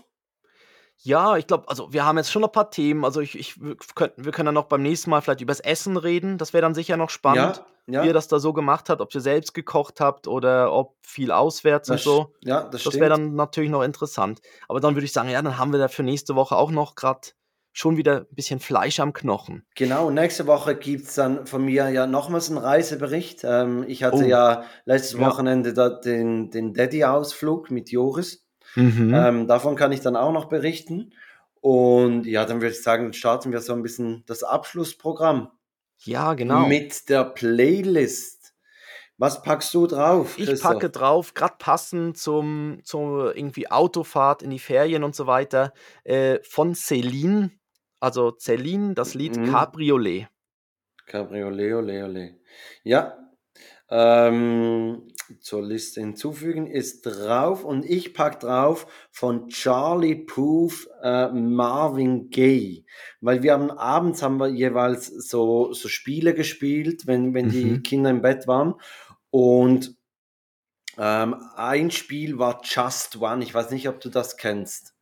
Ja, ich glaube, also wir haben jetzt schon noch ein paar Themen. Also ich, ich wir könnten, wir können dann noch beim nächsten Mal vielleicht übers Essen reden. Das wäre dann sicher noch spannend, Ja, wie ihr ja, das da so gemacht habt, ob ihr selbst gekocht habt oder ob viel auswärts und das, so. ja, das Das wäre dann natürlich noch interessant. Aber dann würde ich sagen, ja, dann haben wir da für nächste Woche auch noch gerade schon wieder ein bisschen Fleisch am Knochen. Genau, nächste Woche gibt es dann von mir ja nochmals einen Reisebericht. Ähm, ich hatte Oh. ja letztes Ja. Wochenende da den, den Daddy-Ausflug mit Joris. Mhm. Ähm, davon kann ich dann auch noch berichten. Und ja, dann würde ich sagen, starten wir so ein bisschen das Abschlussprogramm ja, genau. mit der Playlist. Was packst du drauf? Ich Christoph? packe drauf, gerade passend zum, zur irgendwie Autofahrt in die Ferien und so weiter, äh, von Celine, also Celine, das Lied Mhm. Cabriolet. Cabriolet, ole, ole. Ja, ähm, zur Liste hinzufügen ist drauf und ich pack drauf von Charlie Puth äh, Marvin Gaye, weil wir haben abends haben wir jeweils so, so Spiele gespielt, wenn, wenn die Mhm. Kinder im Bett waren und ähm, ein Spiel war Just One, ich weiß nicht, ob du das kennst.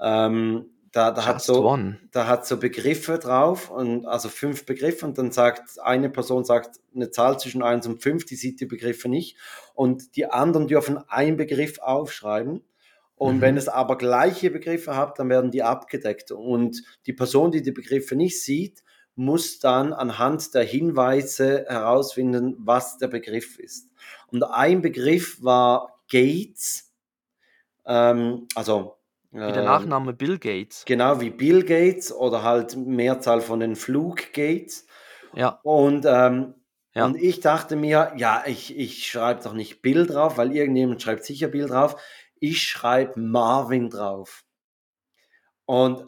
Ähm, da, da hat so, One. da hat so Begriffe drauf und also fünf Begriffe und dann sagt eine Person sagt eine Zahl zwischen eins und fünf, die sieht die Begriffe nicht und die anderen dürfen einen Begriff aufschreiben und Mhm. wenn es aber gleiche Begriffe habt, dann werden die abgedeckt und die Person, die die Begriffe nicht sieht, muss dann anhand der Hinweise herausfinden, was der Begriff ist. Und ein Begriff war Gates, ähm, also Wie der ähm, Nachname Bill Gates. Genau wie Bill Gates oder halt Mehrzahl von den Fluggates. Ja, Und, ähm, Ja. und ich dachte mir, ja, ich, ich schreibe doch nicht Bill drauf, weil irgendjemand schreibt sicher Bill drauf. Ich schreibe Marvin drauf. Und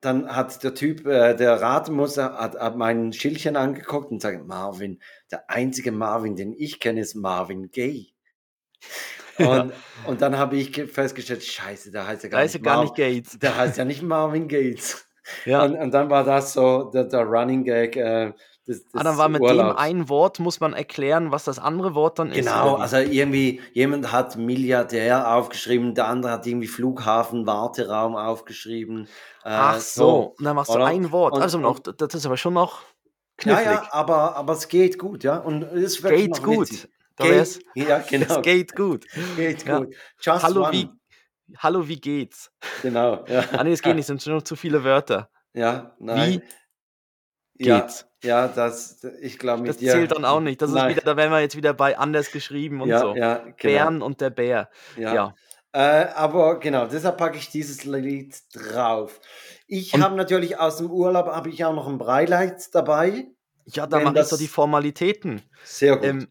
dann hat der Typ, äh, der raten muss, hat, hat mein Schildchen angeguckt und sagt, Marvin, der einzige Marvin, den ich kenne, ist Marvin Gaye. Und, und dann habe ich ge- festgestellt, scheiße, der heißt ja gar da nicht ja gar nicht Gates. der heißt ja nicht Marvin Gates. Ja. Und, und dann war das so der, der Running Gag äh, des, des Ah, dann war mit dem Urlaubs. einen Wort, muss man erklären, was das andere Wort dann ist. Genau, also irgendwie, jemand hat Milliardär aufgeschrieben, der andere hat irgendwie Flughafen, Warteraum aufgeschrieben. Äh, Ach so, und dann machst du Oder? ein Wort. Und- also noch, das ist aber schon noch Ja, knifflig. ja, aber, aber es geht gut, ja. Und es ist wirklich Geht gut. witzig. Da Geht, ja, genau. es geht gut. geht Ja. gut. Just Hallo one. wie, hallo, wie geht's? Genau. Ja, Ah, nee, es geht nicht, es sind schon zu viele Wörter. ja nein. Wie ja, geht's? Ja, das, ich glaube mit Das zählt dann auch nicht. Das ist wieder, da wären wir jetzt wieder bei anders geschrieben und ja, so. Ja, genau. Bären und der Bär. Ja. Äh, aber genau, deshalb packe ich dieses Lied drauf. Ich habe natürlich aus dem Urlaub habe ich auch noch ein Breileit dabei. Ja, Wenn mache ich doch die Formalitäten. Sehr gut. Ähm,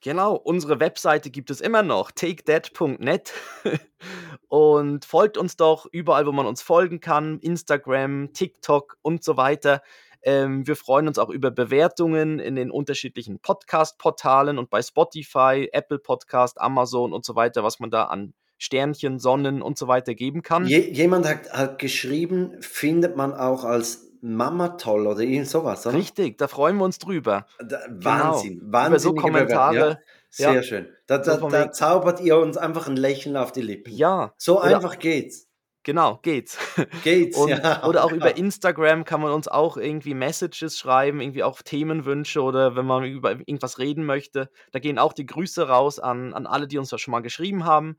genau, unsere Webseite gibt es immer noch, takethat.net. und folgt uns doch überall, wo man uns folgen kann: Instagram, TikTok und so weiter. Ähm, wir freuen uns auch über Bewertungen in den unterschiedlichen Podcast-Portalen und bei Spotify, Apple Podcast, Amazon und so weiter, was man da an Sternchen, Sonnen und so weiter geben kann. Je, jemand hat, hat geschrieben, findet man auch als Mama toll oder irgend sowas, oder? Richtig, da freuen wir uns drüber. Da, Genau. Wahnsinn, Über so Kommentare. Ja, sehr Ja. schön. Da, da, da zaubert ihr uns einfach ein Lächeln auf die Lippen. Ja, So Oder- einfach geht's. genau, geht's. Geht's, Und, ja. Oder auch über Instagram kann man uns auch irgendwie Messages schreiben, irgendwie auch Themenwünsche oder wenn man über irgendwas reden möchte. Da gehen auch die Grüße raus an, an alle, die uns das schon mal geschrieben haben.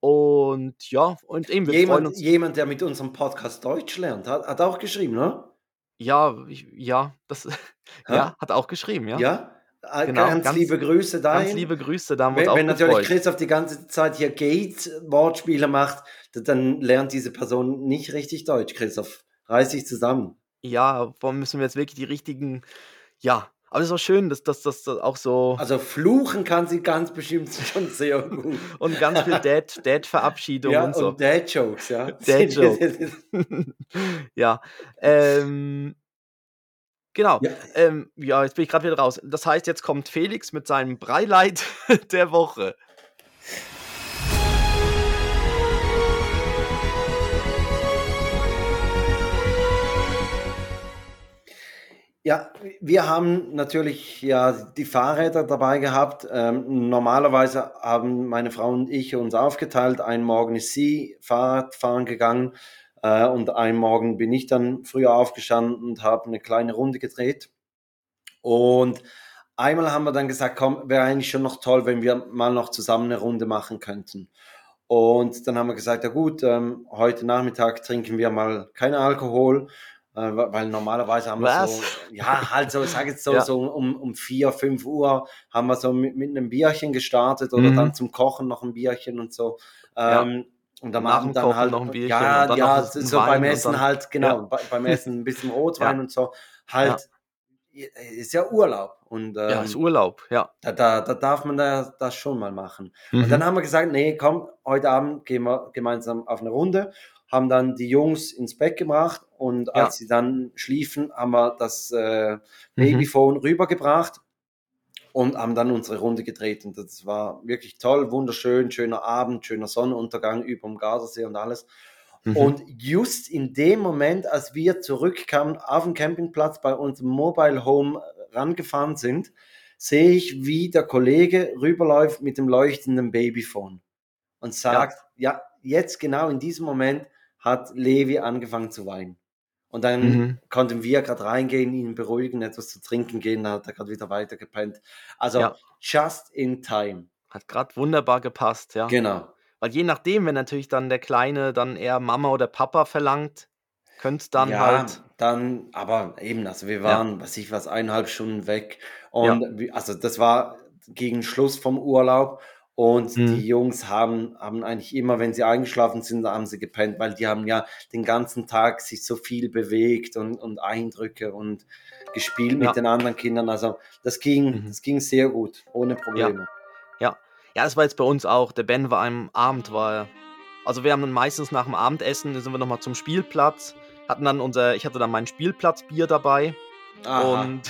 Und ja, und eben, wir freuen Jemand, uns. jemand, der mit unserem Podcast Deutsch lernt, hat, hat auch geschrieben, ne? Ja, ich, ja, das ja, hat auch geschrieben, ja. Ja? Äh, Genau, ganz, ganz- liebe Grüße dahin. Ganz liebe Grüße, da haben Wenn, wenn natürlich. Christoph die ganze Zeit hier Gate-Wortspiele macht, d- dann lernt diese Person nicht richtig Deutsch, Christoph. Reiß dich zusammen. Ja, warum müssen wir jetzt wirklich die richtigen, ja, aber es ist auch schön, dass das auch so Also fluchen kann sie ganz bestimmt schon sehr gut. und ganz viel Dad, Dad-Verabschiedung ja, und so. und Dad-Jokes, ja. Dad-Jokes. ja, ähm, genau. Ja. Ähm, ja, jetzt bin ich gerade wieder raus. Das heißt, jetzt kommt Felix mit seinem Breileit der Woche. Ja, wir haben natürlich ja die Fahrräder dabei gehabt. Ähm, normalerweise haben meine Frau und ich uns aufgeteilt. Einen Morgen ist sie Fahrrad fahren gegangen äh, und einen Morgen bin ich dann früher aufgestanden und habe eine kleine Runde gedreht. Und einmal haben wir dann gesagt, komm, wäre eigentlich schon noch toll, wenn wir mal noch zusammen eine Runde machen könnten. Und dann haben wir gesagt, ja gut, ähm, heute Nachmittag trinken wir mal keinen Alkohol, weil normalerweise haben wir Was? so, ja, halt so, ich sage jetzt so, Ja. so um, um vier, fünf Uhr haben wir so mit, mit einem Bierchen gestartet oder Mhm. dann zum Kochen noch ein Bierchen und so. Ja. Ähm, und am Nach Abend dem dann Kochen halt, noch ein Bierchen ja, und dann ja, so Wein beim und Essen dann- halt, genau, Ja. bei, beim Essen ein bisschen Rotwein und so, halt, ist ja Urlaub und ähm, Ja, ist Urlaub, ja. da, da, da darf man da, das schon mal machen. Mhm. Und dann haben wir gesagt, nee, komm, heute Abend gehen wir gemeinsam auf eine Runde, haben dann die Jungs ins Bett gebracht und Ja. als sie dann schliefen, haben wir das äh, Mhm. Babyphone rübergebracht und haben dann unsere Runde gedreht und das war wirklich toll, wunderschön, schöner Abend, schöner Sonnenuntergang über dem Gardasee und alles. Mhm. Und just in dem Moment, als wir zurückkamen auf dem Campingplatz bei unserem Mobile Home rangefahren sind, sehe ich, wie der Kollege rüberläuft mit dem leuchtenden Babyphone und sagt, ja, jetzt genau in diesem Moment hat Levi angefangen zu weinen. Und dann Mhm. konnten wir gerade reingehen, ihn beruhigen, etwas zu trinken gehen, dann hat er gerade wieder weiter gepennt. Also Ja. just in time. Hat gerade wunderbar gepasst, ja. Genau. Weil je nachdem, wenn natürlich dann der Kleine dann eher Mama oder Papa verlangt, könnte dann ja, halt. dann, aber eben, also wir Ja. waren, was ich was, eineinhalb Stunden weg. Und wie- also das war gegen Schluss vom Urlaub. Und Mhm. die Jungs haben, haben eigentlich immer, wenn sie eingeschlafen sind, haben sie gepennt, weil die haben ja den ganzen Tag sich so viel bewegt und, und Eindrücke und gespielt Ja. mit den anderen Kindern. Also das ging, Mhm. das ging sehr gut, ohne Probleme. Ja, das war jetzt bei uns auch. Der Ben war am Abend, war. Also wir haben dann meistens nach dem Abendessen, sind wir nochmal zum Spielplatz, hatten dann unser, ich hatte dann mein Spielplatzbier dabei. Aha. Und,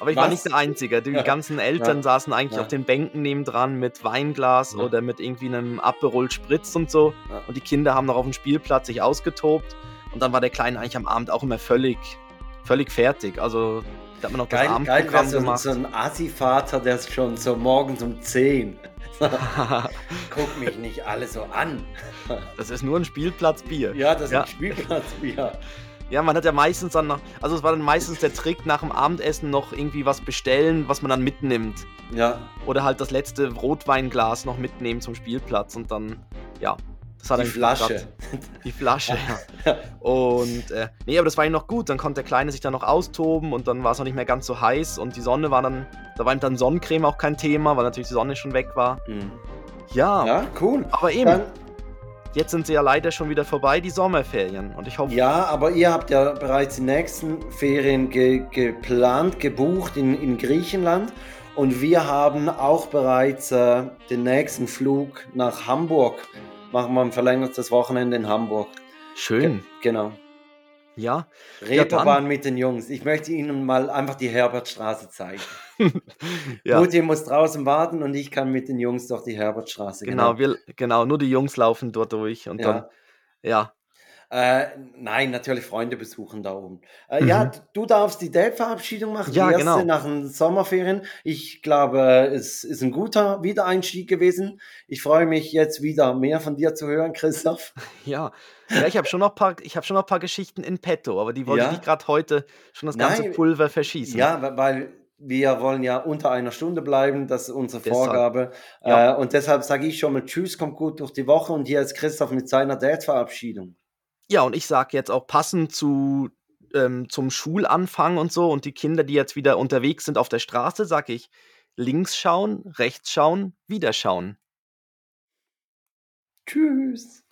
aber ich war Was? nicht der Einzige. Die Ja. ganzen Eltern Ja. saßen eigentlich Ja. auf den Bänken nebendran mit Weinglas oder mit irgendwie einem Aperol Spritz und so. Und die Kinder haben noch auf dem Spielplatz sich ausgetobt. Und dann war der Kleine eigentlich am Abend auch immer völlig, völlig fertig. Also da hat man noch das Geil, geil Abendprogramm wär so, gemacht. so ein Assi-Vater, der ist schon so morgens um 10. Guck mich nicht alle so an. das ist nur ein Spielplatzbier. Ja, das ist Ja. ein Spielplatzbier. Ja, man hat ja meistens dann noch, also es war dann meistens der Trick, nach dem Abendessen noch irgendwie was bestellen, was man dann mitnimmt. Ja, Oder halt das letzte Rotweinglas noch mitnehmen zum Spielplatz und dann, ja. Das hat die Flasche. Die Flasche, ja. Und, äh, nee, aber das war ihm noch gut. Dann konnte der Kleine sich dann noch austoben und dann war es noch nicht mehr ganz so heiß und die Sonne war dann, da war ihm dann Sonnencreme auch kein Thema, weil natürlich die Sonne schon weg war. Mhm. Ja, Ja, cool. aber eben, Dann, jetzt sind sie ja leider schon wieder vorbei, die Sommerferien. Und ich hoffe, ja, aber ihr habt ja bereits die nächsten Ferien ge geplant, gebucht in, in Griechenland. Und wir haben auch bereits äh, den nächsten Flug nach Hamburg. Machen wir ein verlängertes Wochenende in Hamburg. schön. Genau. Ja, Reeperbahn mit den Jungs. Ich möchte Ihnen mal einfach die Herbertstraße zeigen. ja. Mutti muss draußen warten und ich kann mit den Jungs durch die Herbertstraße. Genau, wir, genau, nur die Jungs laufen dort durch und Ja. dann, ja, Äh, nein, natürlich Freunde besuchen da oben. Äh, mhm. Ja, du darfst die Date-Verabschiedung machen, ja, die erste genau. nach den Sommerferien. Ich glaube, es ist ein guter Wiedereinstieg gewesen. Ich freue mich jetzt wieder mehr von dir zu hören, Christoph. Ja, ja ich habe schon, noch paar, hab schon noch ein paar Geschichten in petto, aber die wollte ja? ich nicht gerade heute schon das ganze nein, Pulver verschießen. Ja, weil wir wollen ja unter einer Stunde bleiben, das ist unsere deshalb, Vorgabe. Ja. Äh, und deshalb sage ich schon mal Tschüss, kommt gut durch die Woche und hier ist Christoph mit seiner Date-Verabschiedung. Ja, und ich sage jetzt auch passend zu, ähm, zum Schulanfang und so und die Kinder, die jetzt wieder unterwegs sind auf der Straße, sage ich links schauen, rechts schauen, wieder schauen. Tschüss.